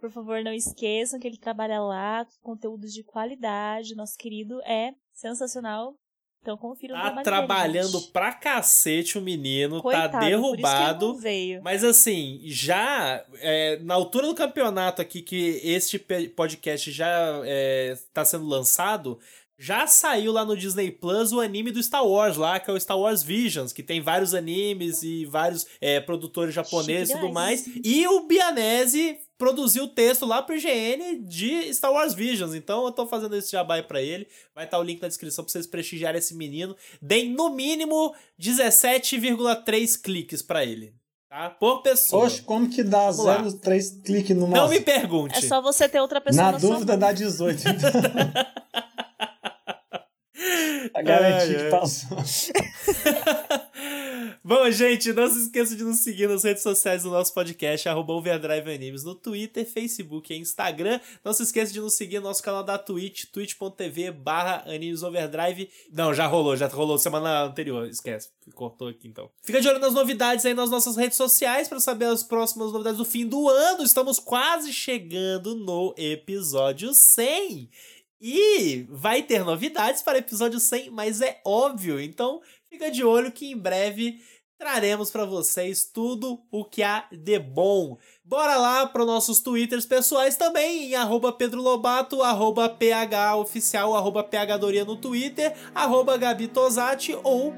Por favor, não esqueçam que ele trabalha lá com conteúdos de qualidade. Nosso querido é sensacional. Então confira tá o trabalho trabalhando dele, pra cacete o menino, tá Coitado, tá derrubado. Mas assim, já é, na altura do campeonato aqui, que este podcast já é, tá sendo lançado, já saiu lá no Disney Plus o anime do Star Wars lá, que é o Star Wars Visions, que tem vários animes e vários é, produtores japoneses e tudo mais. E o Bianese produziu o texto lá pro IGN de Star Wars Visions. Então eu tô fazendo esse jabá para ele. Vai estar tá o link na descrição pra vocês prestigiarem esse menino. Deem no mínimo 17,3 cliques para ele. Tá? Por pessoa. Oxe, como que dá 0,3 cliques no Não me pergunte. É só você ter outra pessoa na, na dúvida dá 18. Então. A garantia que passou. Bom, gente, não se esqueça de nos seguir nas redes sociais do nosso podcast, arroba Overdrive Animes, no Twitter, Facebook e Instagram. Não se esqueça de nos seguir no nosso canal da Twitch, twitch.tv barra Overdrive. Não, já rolou, já rolou semana anterior, esquece, cortou aqui então. Fica de olho nas novidades aí nas nossas redes sociais para saber as próximas novidades do fim do ano. Estamos quase chegando no episódio 100. E vai ter novidades para episódio 100, mas é óbvio. Então, fica de olho que em breve traremos para vocês tudo o que há de bom. Bora lá para nossos twitters pessoais também, em Pedro Lobato, PHOficial, arroba PHDoria no Twitter, arroba ou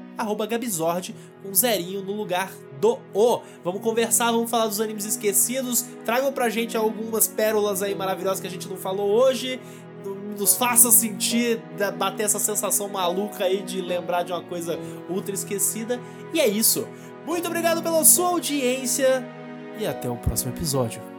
Gabizord, com zerinho no lugar do O. Vamos conversar, vamos falar dos animes esquecidos, tragam pra gente algumas pérolas aí maravilhosas que a gente não falou hoje, nos faça sentir, bater essa sensação maluca aí de lembrar de uma coisa ultra esquecida. E é isso. Muito obrigado pela sua audiência e até o próximo episódio.